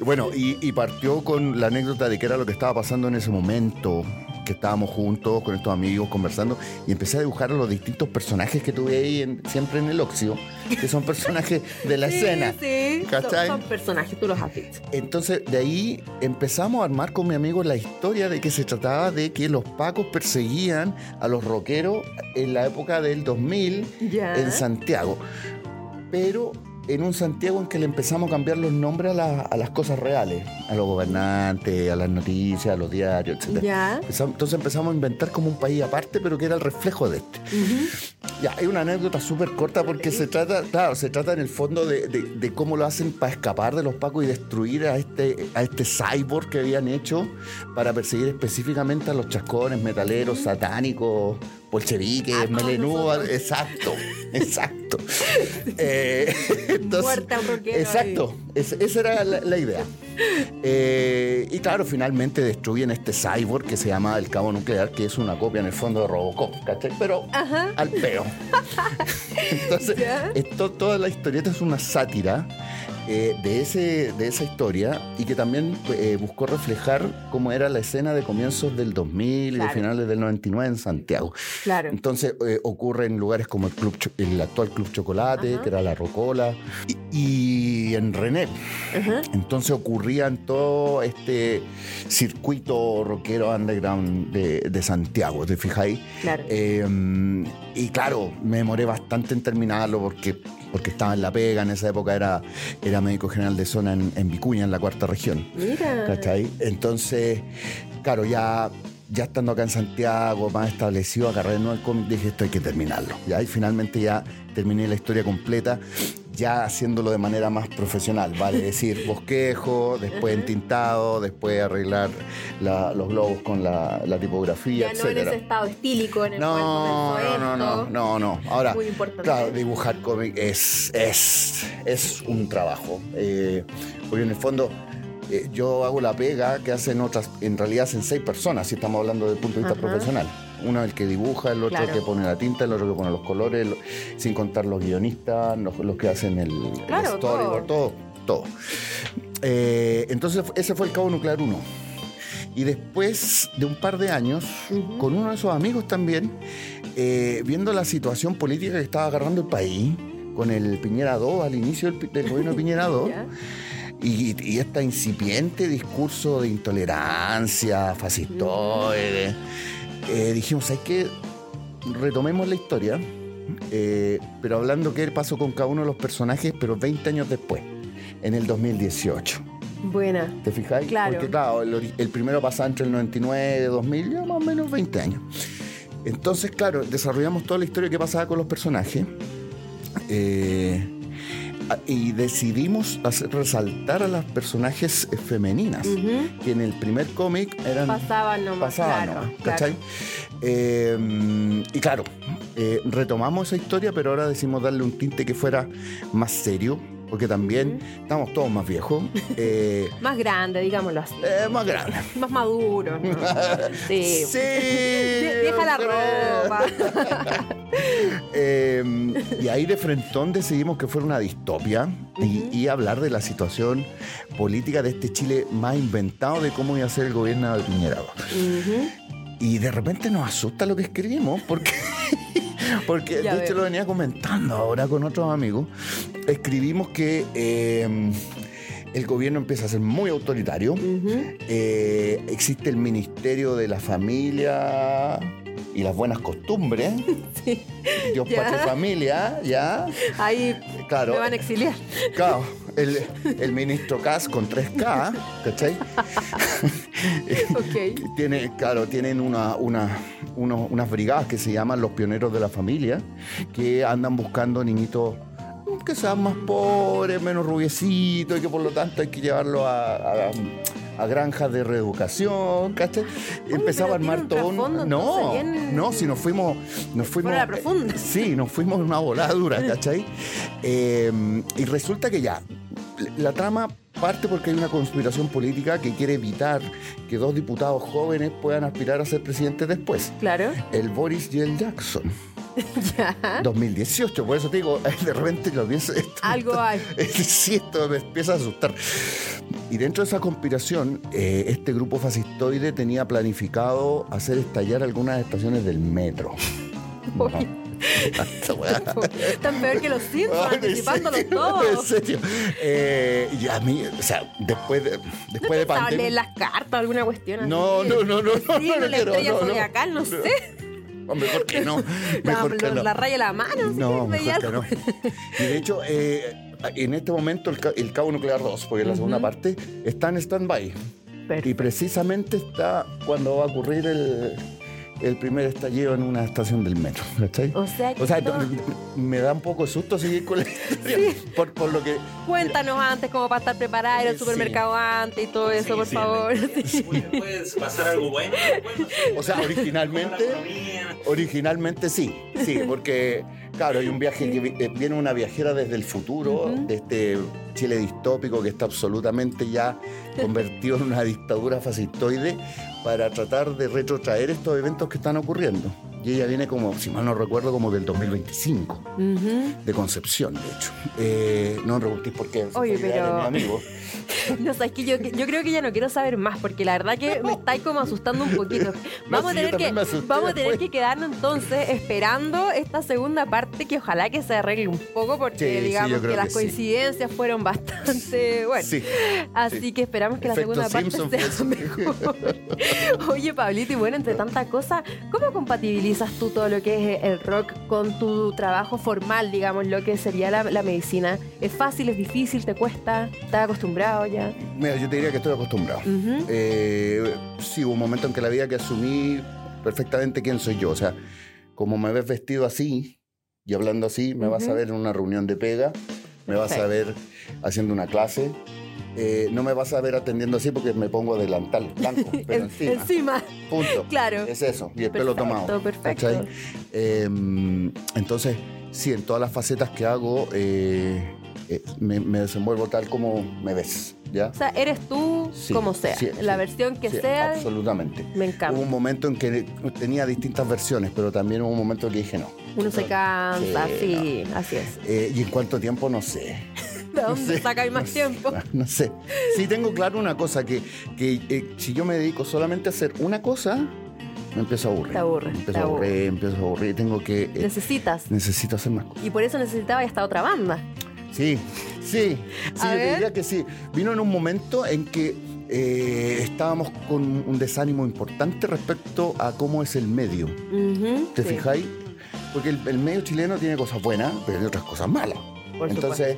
Bueno, y, y partió con la anécdota de qué era lo que estaba pasando en ese momento, que estábamos juntos con estos amigos conversando, y empecé a dibujar los distintos personajes que tuve ahí en- siempre en el óxido, que son personajes de la <laughs> Sí, escena. Sí, son, personajes, tú los has dicho. Entonces, de ahí empezamos a armar con mi amigo la historia de que se trataba de que los pacos perseguían a los rockeros en la época del 2000 Ya. en Santiago. Pero en un Santiago en que le empezamos a cambiar los nombres a, la- a las cosas reales, a los gobernantes, a las noticias, a los diarios, etc. Ya. Entonces empezamos a inventar como un país aparte, pero que era el reflejo de este. Ya, hay una anécdota súper corta porque se trata, claro, se trata en el fondo de, de- de cómo lo hacen para escapar de los pacos y destruir a este, a este cyborg que habían hecho para perseguir específicamente a los chascones, metaleros, satánicos, bolcheviques, A todos melenudos. nosotros. Exacto, <laughs> exacto. Eh, <laughs> entonces- rockero Exacto, es- esa era la, la idea. Eh, y claro, finalmente destruyen este cyborg que se llama el cabo nuclear, que es una copia en el fondo de Robocop, ¿cachai? Pero Ajá. al peo. <laughs> Entonces, esto, toda la historieta es una sátira eh, de, ese, de esa historia y que también eh, buscó reflejar cómo era la escena de comienzos del 2000 y Claro. de finales del 99 en Santiago. Claro. Entonces eh, ocurre en lugares como el, club, el actual Club Chocolate, Ajá. que era la Rocola, y, y en René. Ajá. Entonces ocurría en todo este circuito rockero underground de, de Santiago, ¿te fijáis? Claro. Eh, y claro, me demoré bastante en terminarlo porque, porque estaba en La Pega, en esa época era, era médico general de zona en, en Vicuña, en la cuarta región. Mira. ¿Cachai? Entonces, claro, ya, ya estando acá en Santiago, más establecido, agarré de nuevo el cómic, dije, esto hay que terminarlo. ¿ya? Y finalmente ya terminé la historia completa, ya haciéndolo de manera más profesional, ¿vale? Es <laughs> decir, bosquejo, después entintado, después arreglar la- los globos con la, la tipografía, Ya no en etcétera. ese estado estílico en el No, comenzó no, no, esto. no, no, no. Ahora, Muy claro, dibujar cómic es, es, es un trabajo. Eh, porque en el fondo eh, yo hago la pega que hacen otras, en realidad hacen seis personas, si estamos hablando desde el punto de vista Ajá. profesional. Uno el que dibuja, el otro Claro. que pone la tinta, el otro que pone los colores, lo- sin contar los guionistas, los, los que hacen el, el Claro, storyboard, todo, todo. Eh, entonces ese fue el Cabo Nuclear 1. Y después de un par de años, con uno de esos amigos también, eh, viendo la situación política que estaba agarrando el país, con el Piñera 2, al inicio del, del <laughs> gobierno de Piñera 2, Ya. y, y este incipiente discurso de intolerancia, fascistoide, eh, dijimos, hay que retomemos la historia, eh, pero hablando qué pasó con cada uno de los personajes, pero 20 años después, en el 2018. Buena. ¿Te fijáis? Claro. Porque claro, el, primero pasaba entre el 99 y 2000, ya más o menos 20 años. Entonces, claro, desarrollamos toda la historia que pasaba con los personajes. eh, y decidimos hacer resaltar a las personajes eh, femeninas, que en el primer cómic eran Pasaban nomás, pasaban claro, nomás, claro. ¿cachai? Eh, y claro, eh, retomamos esa historia, pero ahora decimos darle un tinte que fuera más serio, porque también estamos todos más viejos, <laughs> eh, Más grande, digámoslo así. eh, más grandes. Más maduro. ¿no? <laughs> Sí. Sí. <laughs> Vie- Vieja la ropa. Eh, y ahí de frentón decidimos que fuera una distopia y, y hablar de la situación política de este Chile más inventado de cómo iba a ser el gobierno de Piñera. Ujú. Y de repente nos asusta lo que escribimos, porque, <laughs> porque Ya de hecho veo. lo venía comentando ahora con otros amigos. Escribimos que eh, el gobierno empieza a ser muy autoritario. Eh, existe el Ministerio de la Familia y las buenas costumbres. <laughs> Dios, Ya. patria y familia, ya. Ahí Claro. me van a exiliar. Claro, el, el ministro Cas con 3K, ¿cachai? <laughs> Ok. Tiene, claro, tienen una, una- unos- unas brigadas que se llaman los pioneros de la familia, que andan buscando niñitos que sean más pobres, menos rubiecitos, y que por lo tanto hay que llevarlos a, a- a granjas de reeducación, ¿cachai? Empezaba a armar todo un- trasfondo, No, no, si nos fuimos... Nos fuimos profunda. Sí, nos fuimos en una volada dura, ¿cachai? <laughs> Eh, y resulta que ya, la trama parte porque hay una conspiración política que quiere evitar que dos diputados jóvenes puedan aspirar a ser presidentes después. Claro. El Boris y el Jackson. <laughs> Ya. 2018, por eso te digo, <laughs> de repente lo pienso. esto Algo hay. <laughs> Sí, esto me empieza a asustar. Y dentro de esa conspiración, eh, este grupo fascistoide tenía planificado hacer estallar algunas estaciones del metro. Uy. Tan peor que los Simpsons, Ay, ¿en anticipándolo serio? todo. En serio. Eh, y a mí, o sea, después de, después de Pensaba pandemia. leer las cartas, alguna cuestión así. No, no, no, no, no, Sí, no, no, no la quiero, estrella no, no. zodiacal, no, sé. Mejor que no. <laughs> La, Mejor que lo- no. la raya de la mano, No, mejor que no. Y de hecho, eh, en este momento el, el cabo nuclear 2, porque es la segunda parte, está en stand-by. Y precisamente está cuando va a ocurrir el, el primer estallido en una estación del metro. ¿cachai? O sea, que O sea, todo- me da un poco de susto seguir con la historia. Por, por lo que. Cuéntanos antes cómo para estar preparada, ir al Sí. supermercado antes y todo eso, por sí, favor. Sí. ¿Puedes pasar algo bueno? O sea, originalmente. Originalmente sí, sí, porque claro, hay un viaje que eh, viene una viajera desde el futuro, de este Chile distópico que está absolutamente ya convertido en una dictadura fascistoide para tratar de retrotraer estos eventos que están ocurriendo. Y ella viene como, si mal no recuerdo, como del 2025, Ujú. de Concepción, de hecho. Eh, no me preguntéis por qué. Oye, pero- mi amigo. <laughs> No, sabes que yo, yo creo que ya no quiero saber más, porque la verdad que me estáis como asustando un poquito. <laughs> Vamos, a, tener que, vamos a tener que quedarnos entonces esperando esta segunda parte que ojalá que se arregle un poco, porque Sí, digamos que las que sí. coincidencias fueron bastante <laughs> buenas. Sí. Así sí. que esperamos que Efecto la segunda Simpson parte sea mejor. Oye, Pablito, y bueno, entre tantas cosas, ¿cómo compatibilizas tú todo lo que es el rock con tu trabajo formal, digamos, lo que sería la, la medicina? ¿Es fácil, es difícil, te cuesta? ¿Estás acostumbrado ya? Mira, yo te diría que estoy acostumbrado. Ujú. Eh, sí, hubo un momento en que la vida que asumí perfectamente quién soy yo. O sea, como me ves vestido así y hablando así, me vas a ver en una reunión de pega, me vas a ver haciendo una clase. Eh, no me vas a ver atendiendo así porque me pongo delantal blanco, <laughs> pero En- encima. encima, Punto. claro. Es eso, y el pelo Perfecto, tomado. perfecto. ¿cachai? Eh, entonces, sí, en todas las facetas que hago, eh, eh, me, me desenvuelvo tal como me ves, ¿ya? O sea, eres tú Sí, como sea. sí, la sí, versión que sea, Absolutamente. me Hubo encanta. un momento en que tenía distintas versiones, pero también hubo un momento en que dije no. Uno se cansa, Sí, sí, así es. Eh, y en cuánto tiempo, no sé. ¿De dónde sé, sacáis más no sé, tiempo? <laughs> No sé. Sí tengo claro una cosa, que, que eh, si yo me dedico solamente a hacer una cosa, me empiezo a aburrir. Te aburre, Me empiezo te a aburre. aburrir, empiezo a aburrir. Tengo que... eh, Necesitas. necesito hacer más cosas. Y por eso necesitaba esta otra banda. Sí, sí, sí, A yo ver. diría que sí. Vino en un momento en que eh, estábamos con un desánimo importante respecto a cómo es el medio. ¿Te sí. fijáis? Porque el, el medio chileno tiene cosas buenas, pero tiene otras cosas malas. Por Entonces,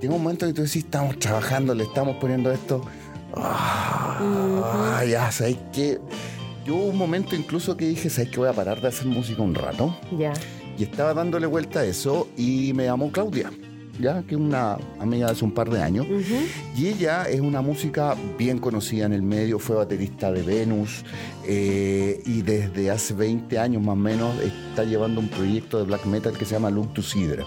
llega un momento en que tú decís, estamos trabajando, le estamos poniendo esto. Ah, ya, ¿sabes qué? Yo hubo un momento incluso que dije, ¿sabes qué? Voy a parar de hacer música un rato. Ya. Y estaba dándole vuelta a eso y me llamó Claudia, ya que es una amiga de hace un par de años. Y ella es una música bien conocida en el medio, fue baterista de Venus eh, y desde hace 20 años más o menos está llevando un proyecto de black metal que se llama Look to Sidra.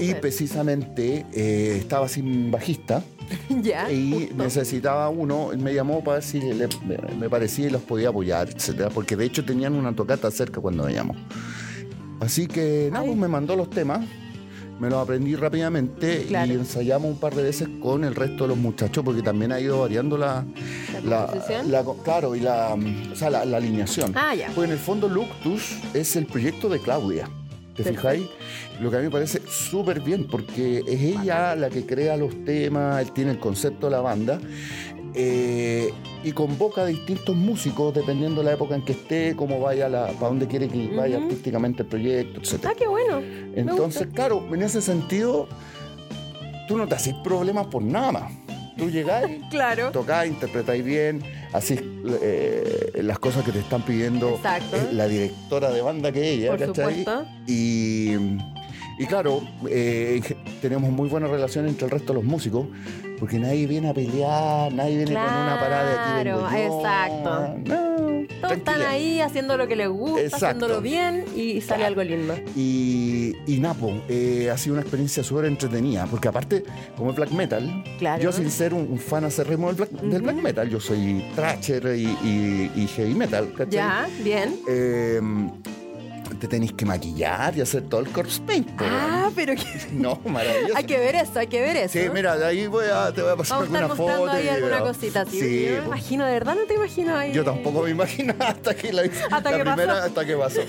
Y precisamente eh, estaba sin bajista <laughs> ya. y justo. necesitaba uno, me llamó para ver si le- me, me parecía y los podía apoyar, etcétera, porque de hecho tenían una tocata cerca cuando me llamó. Así que nada, pues me mandó los temas, me los aprendí rápidamente Claro. y ensayamos un par de veces con el resto de los muchachos, porque también ha ido variando la, ¿La la- claro, y la, o sea, la, la alineación. Ah, ya. Porque en el fondo Luctus es el proyecto de Claudia. ¿Te Perfecto. fijáis? Lo que a mí me parece súper bien, porque es ella la que crea los temas, él tiene el concepto de la banda, eh, y convoca a distintos músicos dependiendo de la época en que esté, cómo vaya, la, para dónde quiere que vaya Ujú. artísticamente el proyecto, etc. Ah, qué bueno. Entonces, claro, en ese sentido, tú no te haces problemas por nada más. Tú llegáis, <laughs> Claro. tocáis, interpretáis bien, así las cosas que te están pidiendo Exacto. la directora de banda que ella, Por ¿cachai? supuesto. Y, y claro, eh, tenemos muy buena relación entre el resto de los músicos, porque nadie viene a pelear, nadie viene con una parada de aquí vengo Claro, yo. exacto. No, Todos están ahí haciendo lo que les gusta, Exacto. haciéndolo bien y sale algo lindo. Y, y Napo, eh, ha sido una experiencia súper entretenida, porque aparte, como es black metal, Claro. yo sin ser un, un fan acérrimo del black, del black metal, yo soy thrasher y, y- y heavy metal, ¿cachai? Ya, bien. Eh, te tenéis que maquillar y hacer todo el corpse paint. Ah, pero que- <laughs> No, maravilloso. hay que ver eso, hay que ver eso. Sí, mira, de ahí voy a, te voy a pasar Vamos alguna foto. ahí y alguna cosita. Sí, Sí, yo me po. imagino, de verdad no te imagino ahí. Yo tampoco me imagino hasta que la, Hasta la que primera, pasó. hasta que pasó.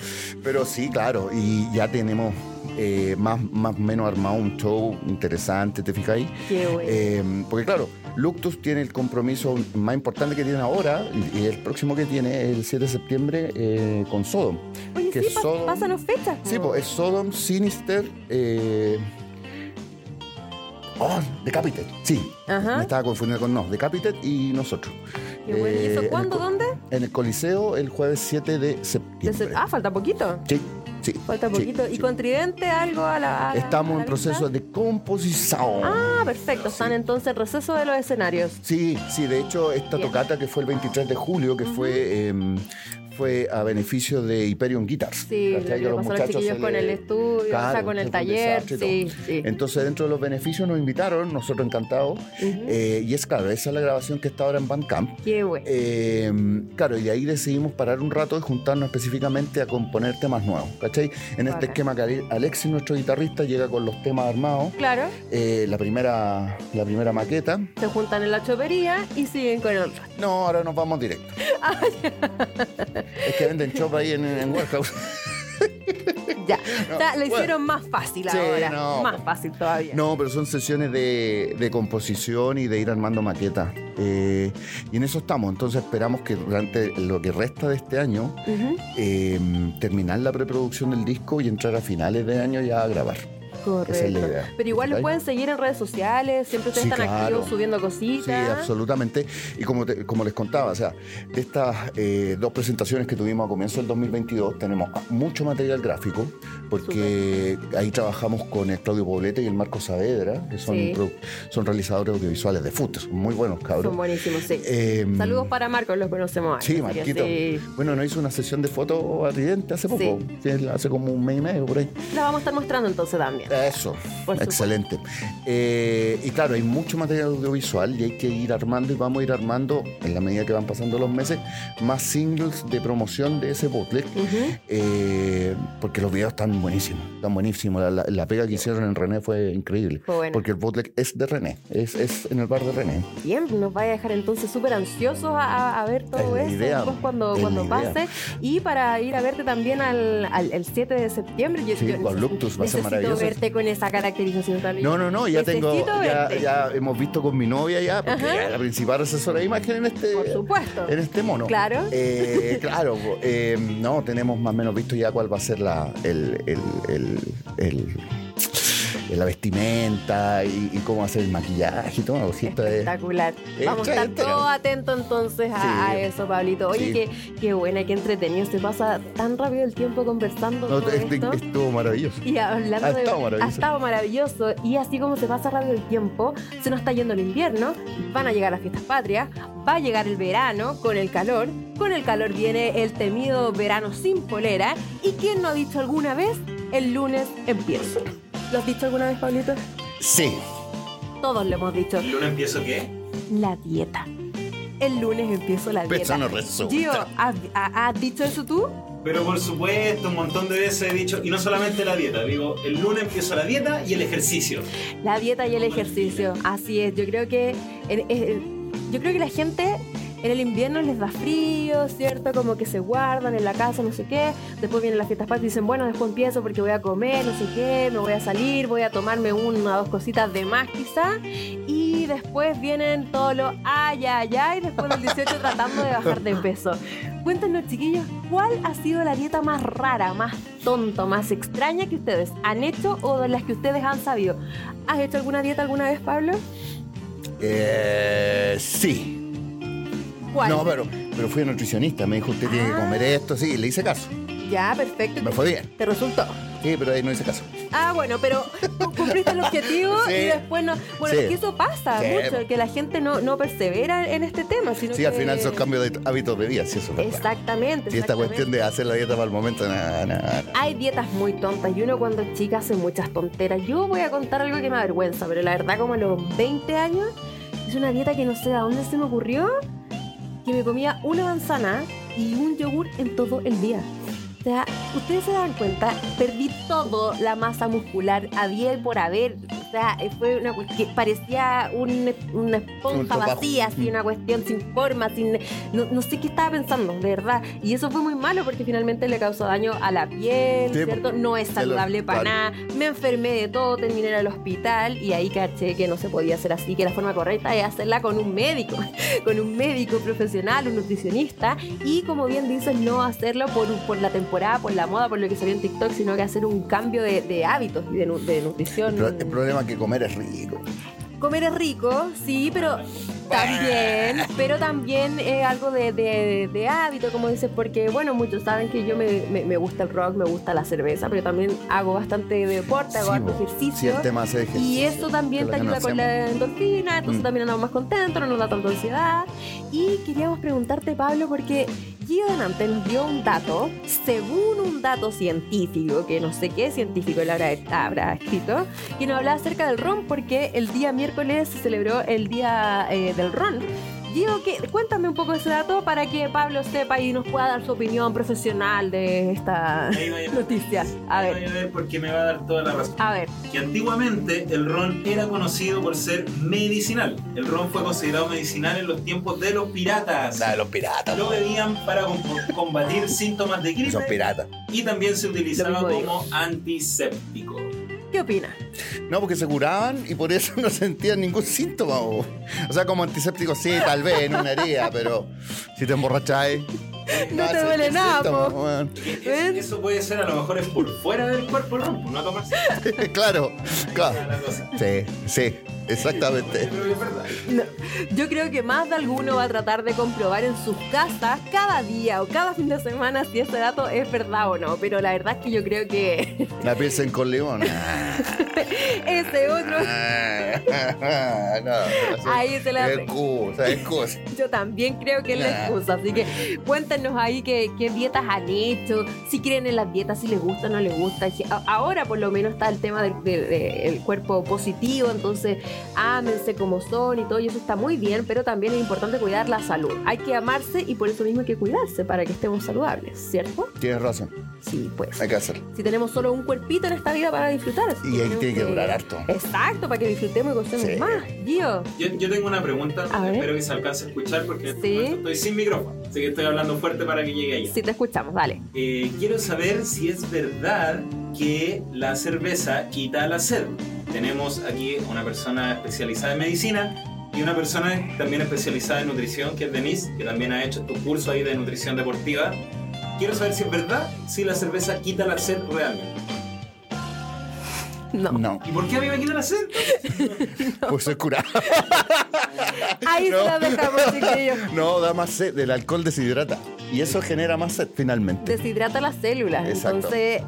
Pero sí, claro, y ya tenemos eh, más más o menos armado un show interesante, ¿te fijáis? Qué bueno. Eh, porque claro, Luctus tiene el compromiso más importante que tiene ahora, y el próximo que tiene el 7 de septiembre eh, con Sodom. Oye, que sí, Sodom- pásanos fechas. Sí, pues es Sodom, Sinister. Oh, Decapitated, sí. Ajá. Me estaba confundiendo con no, Decapitated y nosotros. Qué bueno. ¿Y eso en el cuándo? ¿Dónde? En el Coliseo el jueves 7 de De septiembre. se- Ah, falta poquito. Sí, sí. Falta sí, poquito. ¿Y sí. con Tridente algo a la. a Estamos a la en proceso vista? de composición. Ah, perfecto. Están entonces en receso de los escenarios. Sí, sí, de hecho, esta Bien. tocata que fue el 23 de julio, que fue, em, fue a beneficio de Hyperion Guitars. Sí, lo que pasó los chiquillos se con le- el estudio, o sea, Claro, con el taller. Sí, sí. Entonces, dentro de los beneficios nos invitaron, nosotros encantados. Eh, y es claro, esa es la grabación que está ahora en Bandcamp. Qué bueno. Eh, claro, y de ahí decidimos parar un rato y juntarnos específicamente a componer temas nuevos, ¿cachai? En este esquema que Ale- Alexis, nuestro guitarrista, llega con los temas armados. Claro, eh, la, primera, la primera maqueta. se juntan en la chopería y siguen con el. No, ahora nos vamos directo. Es que venden chop ahí en, en Warehouse. <laughs> Ya. o sea, lo bueno. hicieron más fácil Sí, ahora. no. Más fácil todavía. No, pero son sesiones de, de composición y de ir armando maquetas. Eh, y en eso estamos. Entonces esperamos que durante lo que resta de este año eh, terminar la preproducción del disco y entrar a finales de año ya a grabar. Correcto. Esa es la idea. Pero igual los pueden seguir en redes sociales, siempre ustedes Sí, están claro. activos subiendo cositas. Sí, absolutamente. Y como, te- como les contaba, o sea, de estas eh, dos presentaciones que tuvimos a comienzo del 2022, tenemos mucho material gráfico, porque ahí trabajamos con el Claudio Poblete y el Marco Saavedra, que son, Sí. son realizadores audiovisuales de fútbol, son muy buenos cabros. Son buenísimos, sí. Eh, Saludos para Marcos, los conocemos. Sí, Marquito. sí. Bueno, nos hizo una sesión de fotos a Ridente hace poco, hace como un mes y medio por ahí. La vamos a estar mostrando entonces también. Eso, excelente. Eh, y claro, hay mucho material audiovisual y hay que ir armando y vamos a ir armando, en la medida que van pasando los meses, más singles de promoción de ese bootleg. Eh, porque los videos están buenísimos, están buenísimos. La, la- la pega que hicieron en René fue increíble. Fue. Porque el bootleg es de René, es, es en el bar de René. Bien, nos va a dejar entonces súper ansiosos a, ver todo Es eso idea, después cuando, es cuando pase. Y para ir a verte también al, al- el 7 de septiembre. Yo, Sí, yo con Luctus, va a ser maravilloso. Verte con esa caracterización. Pablo. No, no, no, ya tengo, ya, ya hemos visto con mi novia ya, porque la principal asesora de imagen en este, Por supuesto. en este mono. Claro. Eh, claro, eh, no, tenemos más o menos visto ya cuál va a ser la, el, el, el, el- la vestimenta y, y cómo hacer el maquillaje y todo. Espectacular. Eh, Vamos a estar todos atentos entonces a, eso, Pablito. Oye, Sí. qué, qué buena, qué entretenido. Se pasa tan rápido el tiempo conversando no, todo este- esto. estuvo maravilloso. Y hablando Ha de. estado maravilloso. Ha estado maravilloso. Y así como se pasa rápido el tiempo, se nos está yendo el invierno, van a llegar las fiestas patrias, va a llegar el verano con el calor. Con el calor viene el temido verano sin polera. ¿Y quién no ha dicho alguna vez? El lunes empiezo. ¿Lo has dicho alguna vez, Pablito? Sí, Todos lo hemos dicho. ¿El lunes empiezo qué? La dieta. El lunes empiezo la Pero dieta. eso no resulta. Gio, ¿has, ha- has dicho eso tú? Pero por supuesto, un montón de veces he dicho, y no solamente la dieta, digo, el lunes empiezo la dieta y el ejercicio. La dieta y el ejercicio. Así es. Yo creo que en- yo creo que la gente en el invierno les da frío, ¿cierto? Como que se guardan en la casa, no sé qué. Después vienen las fiestas patrias y dicen, bueno, después empiezo porque voy a comer, no sé qué, me voy a salir, voy a tomarme una o dos cositas de más quizá. Y después vienen todos los ay, ay, ay, después del 18 <laughs> tratando de bajar de peso. Cuéntenos, chiquillos, ¿cuál ha sido la dieta más rara, más tonta, más extraña que ustedes han hecho o de las que ustedes han sabido? ¿Has hecho alguna dieta alguna vez, Pablo? eh, sí. ¿Cuál? No, pero, pero fui nutricionista, me dijo, usted tiene que Ah. comer esto, sí, le hice caso. Ya, perfecto. Me fue bien. ¿Te resultó? Sí, pero ahí no hice caso. Ah, bueno, pero <laughs> cumpliste el objetivo Sí. y después no. Bueno, Sí. es que eso pasa Sí. mucho, que la gente no, no persevera en este tema, sino Sí, que... al final son cambios de hábitos de vida, sí, eso es. Exactamente. Sí, esta cuestión de hacer la dieta para el momento, nada, nada. Hay dietas muy tontas y uno cuando es chica hace muchas tonteras. Yo voy a contar algo que me avergüenza, pero la verdad como a los 20 años es una dieta que no sé a dónde se me ocurrió, que me comía una manzana y un yogur en todo el día. O sea, ustedes se dan cuenta, perdí todo la masa muscular a y por haber. O sea, eh, fue una que parecía un- una Un esponja vacía, así, una cuestión sin forma, sin no, no sé qué estaba pensando, de verdad. Y eso fue muy malo porque finalmente le causó daño a la piel, Sí, ¿cierto? No es saludable para nada. Me enfermé de todo, terminé en el hospital y ahí caché que no se podía hacer así, que la forma correcta es hacerla con un médico, <laughs> con un médico profesional, un nutricionista. Y como bien dices, no hacerlo por, por la temporada, por la moda, por lo que salió en TikTok, sino que hacer un cambio de, de hábitos y de, de nutrición. El, pro- el problema que comer es rico. Comer es rico, sí, pero también, pero también es algo de, de- de hábito, como dices, porque, bueno, muchos saben que yo me, me- me gusta el rock, me gusta la cerveza, pero también hago bastante deporte, hago Sí, harto ejercicio. Sí, el tema hacer ejercicio. Y eso también te ayuda con la endorfina, entonces Mm. también andamos más contentos, no nos da tanta ansiedad. Y queríamos preguntarte, Pablo, porque Gio Donante nos dio un dato, según un dato científico, que no sé qué científico le habrá, habrá escrito, que nos hablaba acerca del ron, porque el día miércoles se celebró el día eh, del ron. Gio, ¿qué? cuéntame un poco ese dato para que Pablo sepa y nos pueda dar su opinión profesional de esta noticia. A ver, a ver porque me va a dar toda la razón. a ver. que antiguamente el ron era conocido por ser medicinal. El ron fue considerado medicinal en los tiempos de los piratas. La de los piratas. Lo bebían para com- combatir síntomas de Son gripe piratas. y también se utilizaba como antiséptico. ¿Qué opinas? No, porque se curaban y por eso <laughs> no sentían ningún síntoma. O, o sea, como antiséptico sí, tal vez, en una herida, pero si te emborracháis. <laughs> No te duele nada, po. ¿Ven? Eso puede ser, a lo mejor es por fuera del cuerpo el ron, no tomarse <laughs> claro, claro. Sí, sí, exactamente. Yo creo que es verdad. No, Yo creo que más de alguno va a tratar de comprobar en sus casas cada día o cada fin de semana si ese dato es verdad o no. Pero la verdad es que yo creo que <laughs> La piensen con limón. Ese otro. no, Ahí se la- Excusa, excusa. Yo también creo que es la excusa. Así que cuéntenos ahí qué, qué dietas han hecho, si creen en las dietas, si les gusta o no les gusta. Ahora por lo menos está el tema del del- del cuerpo positivo, entonces ámense como son y todo, y eso está muy bien, pero también es importante cuidar la salud. Hay que amarse y por eso mismo hay que cuidarse para que estemos saludables, ¿cierto? Tienes razón, Sí, pues. hay que hacerlo. Si tenemos solo un cuerpito en esta vida para disfrutar. Y ahí tiene que durar harto. Exacto, para que disfrutemos y gocemos Sí. más. Gio. Yo, yo tengo una pregunta, A ver. espero que se alcance a escuchar porque Sí. estoy sin micrófono, así que estoy hablando fuerte para que llegue allá. Si te escuchamos, dale. Eh, quiero saber si es verdad que la cerveza quita la sed. Tenemos aquí una persona especializada en medicina y una persona también especializada en nutrición, que es Denise, que también ha hecho tu curso ahí de nutrición deportiva. Quiero saber si es verdad si la cerveza quita la sed realmente. No. No, ¿Y por qué a mí me quita la <laughs> sed? pues soy curado. <laughs> Ahí No. se la dejamos, chiquillos. No, da más sed, el alcohol deshidrata. Y eso genera más sed finalmente. Deshidrata las células. Exacto. Entonces,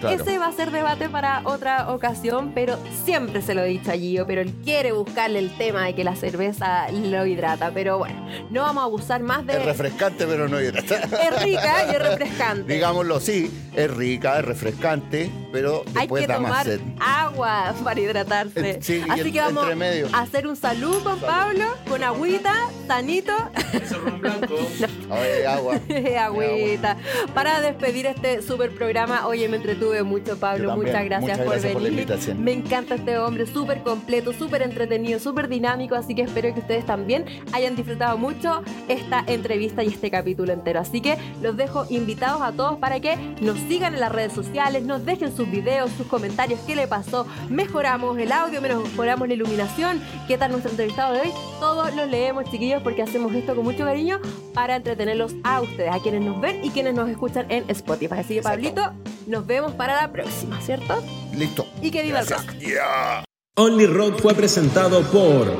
Claro. ese va a ser debate para otra ocasión, pero siempre se lo he dicho a Gio, pero él quiere buscarle el tema de que la cerveza lo hidrata. Pero bueno, no vamos a abusar más de. Es refrescante, pero no hidrata. <laughs> Es rica y es refrescante. Digámoslo sí, es rica, es refrescante, pero Hay después que da más tomar sed. agua para hidratarse. Eh, sí, Así el- que vamos a hacer un salud con Pablo, con agüita, sanito. Ese ron blanco. <laughs> Oye, agua. <laughs> Agüita. Para despedir este super programa, oye, me entretuve mucho, Pablo. Muchas gracias, Muchas por gracias por venir. invitación. Me encanta este hombre, súper completo, súper entretenido, súper dinámico. Así que espero que ustedes también hayan disfrutado mucho esta entrevista y este capítulo entero. Así que los dejo invitados a todos para que nos sigan en las redes sociales, nos dejen sus videos, sus comentarios, qué le pasó, mejoramos el audio, mejoramos la iluminación, qué tal nuestro entrevistado de hoy. Todos los leemos, chiquillos, porque hacemos esto con mucho cariño para entretenerlos a ustedes, a quienes nos ven y quienes nos escuchan en Spotify. Así que. Pablito, nos vemos para la próxima, ¿cierto? Listo. Y que viva el rock. Ya. Only Rock fue presentado por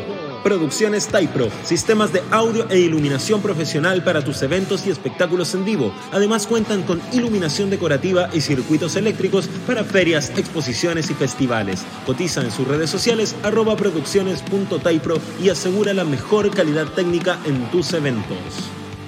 Producciones Typro, sistemas de audio e iluminación profesional para tus eventos y espectáculos en vivo. Además cuentan con iluminación decorativa y circuitos eléctricos para ferias, exposiciones y festivales. Cotiza en sus redes sociales arroba producciones.typro y asegura la mejor calidad técnica en tus eventos.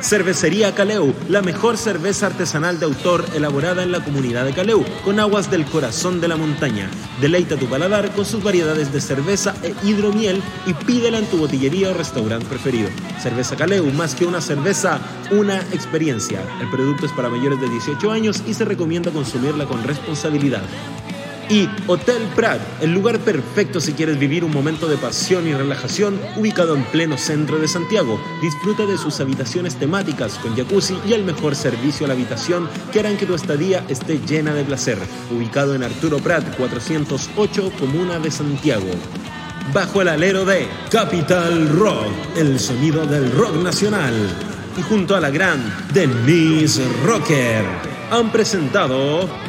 Cervecería Caleu, la mejor cerveza artesanal de autor elaborada en la comunidad de Caleu, con aguas del corazón de la montaña. Deleita tu paladar con sus variedades de cerveza e hidromiel y pídela en tu botillería o restaurante preferido. Cerveza Caleu, más que una cerveza, una experiencia. El producto es para mayores de 18 años y se recomienda consumirla con responsabilidad. Y Hotel Prat, el lugar perfecto si quieres vivir un momento de pasión y relajación, ubicado en pleno centro de Santiago. Disfruta de sus habitaciones temáticas con jacuzzi y el mejor servicio a la habitación que harán que tu estadía esté llena de placer. Ubicado en Arturo Prat, 408, Comuna de Santiago. Bajo el alero de Capital Rock, el sonido del rock nacional. Y junto a la gran Denise Rocker, han presentado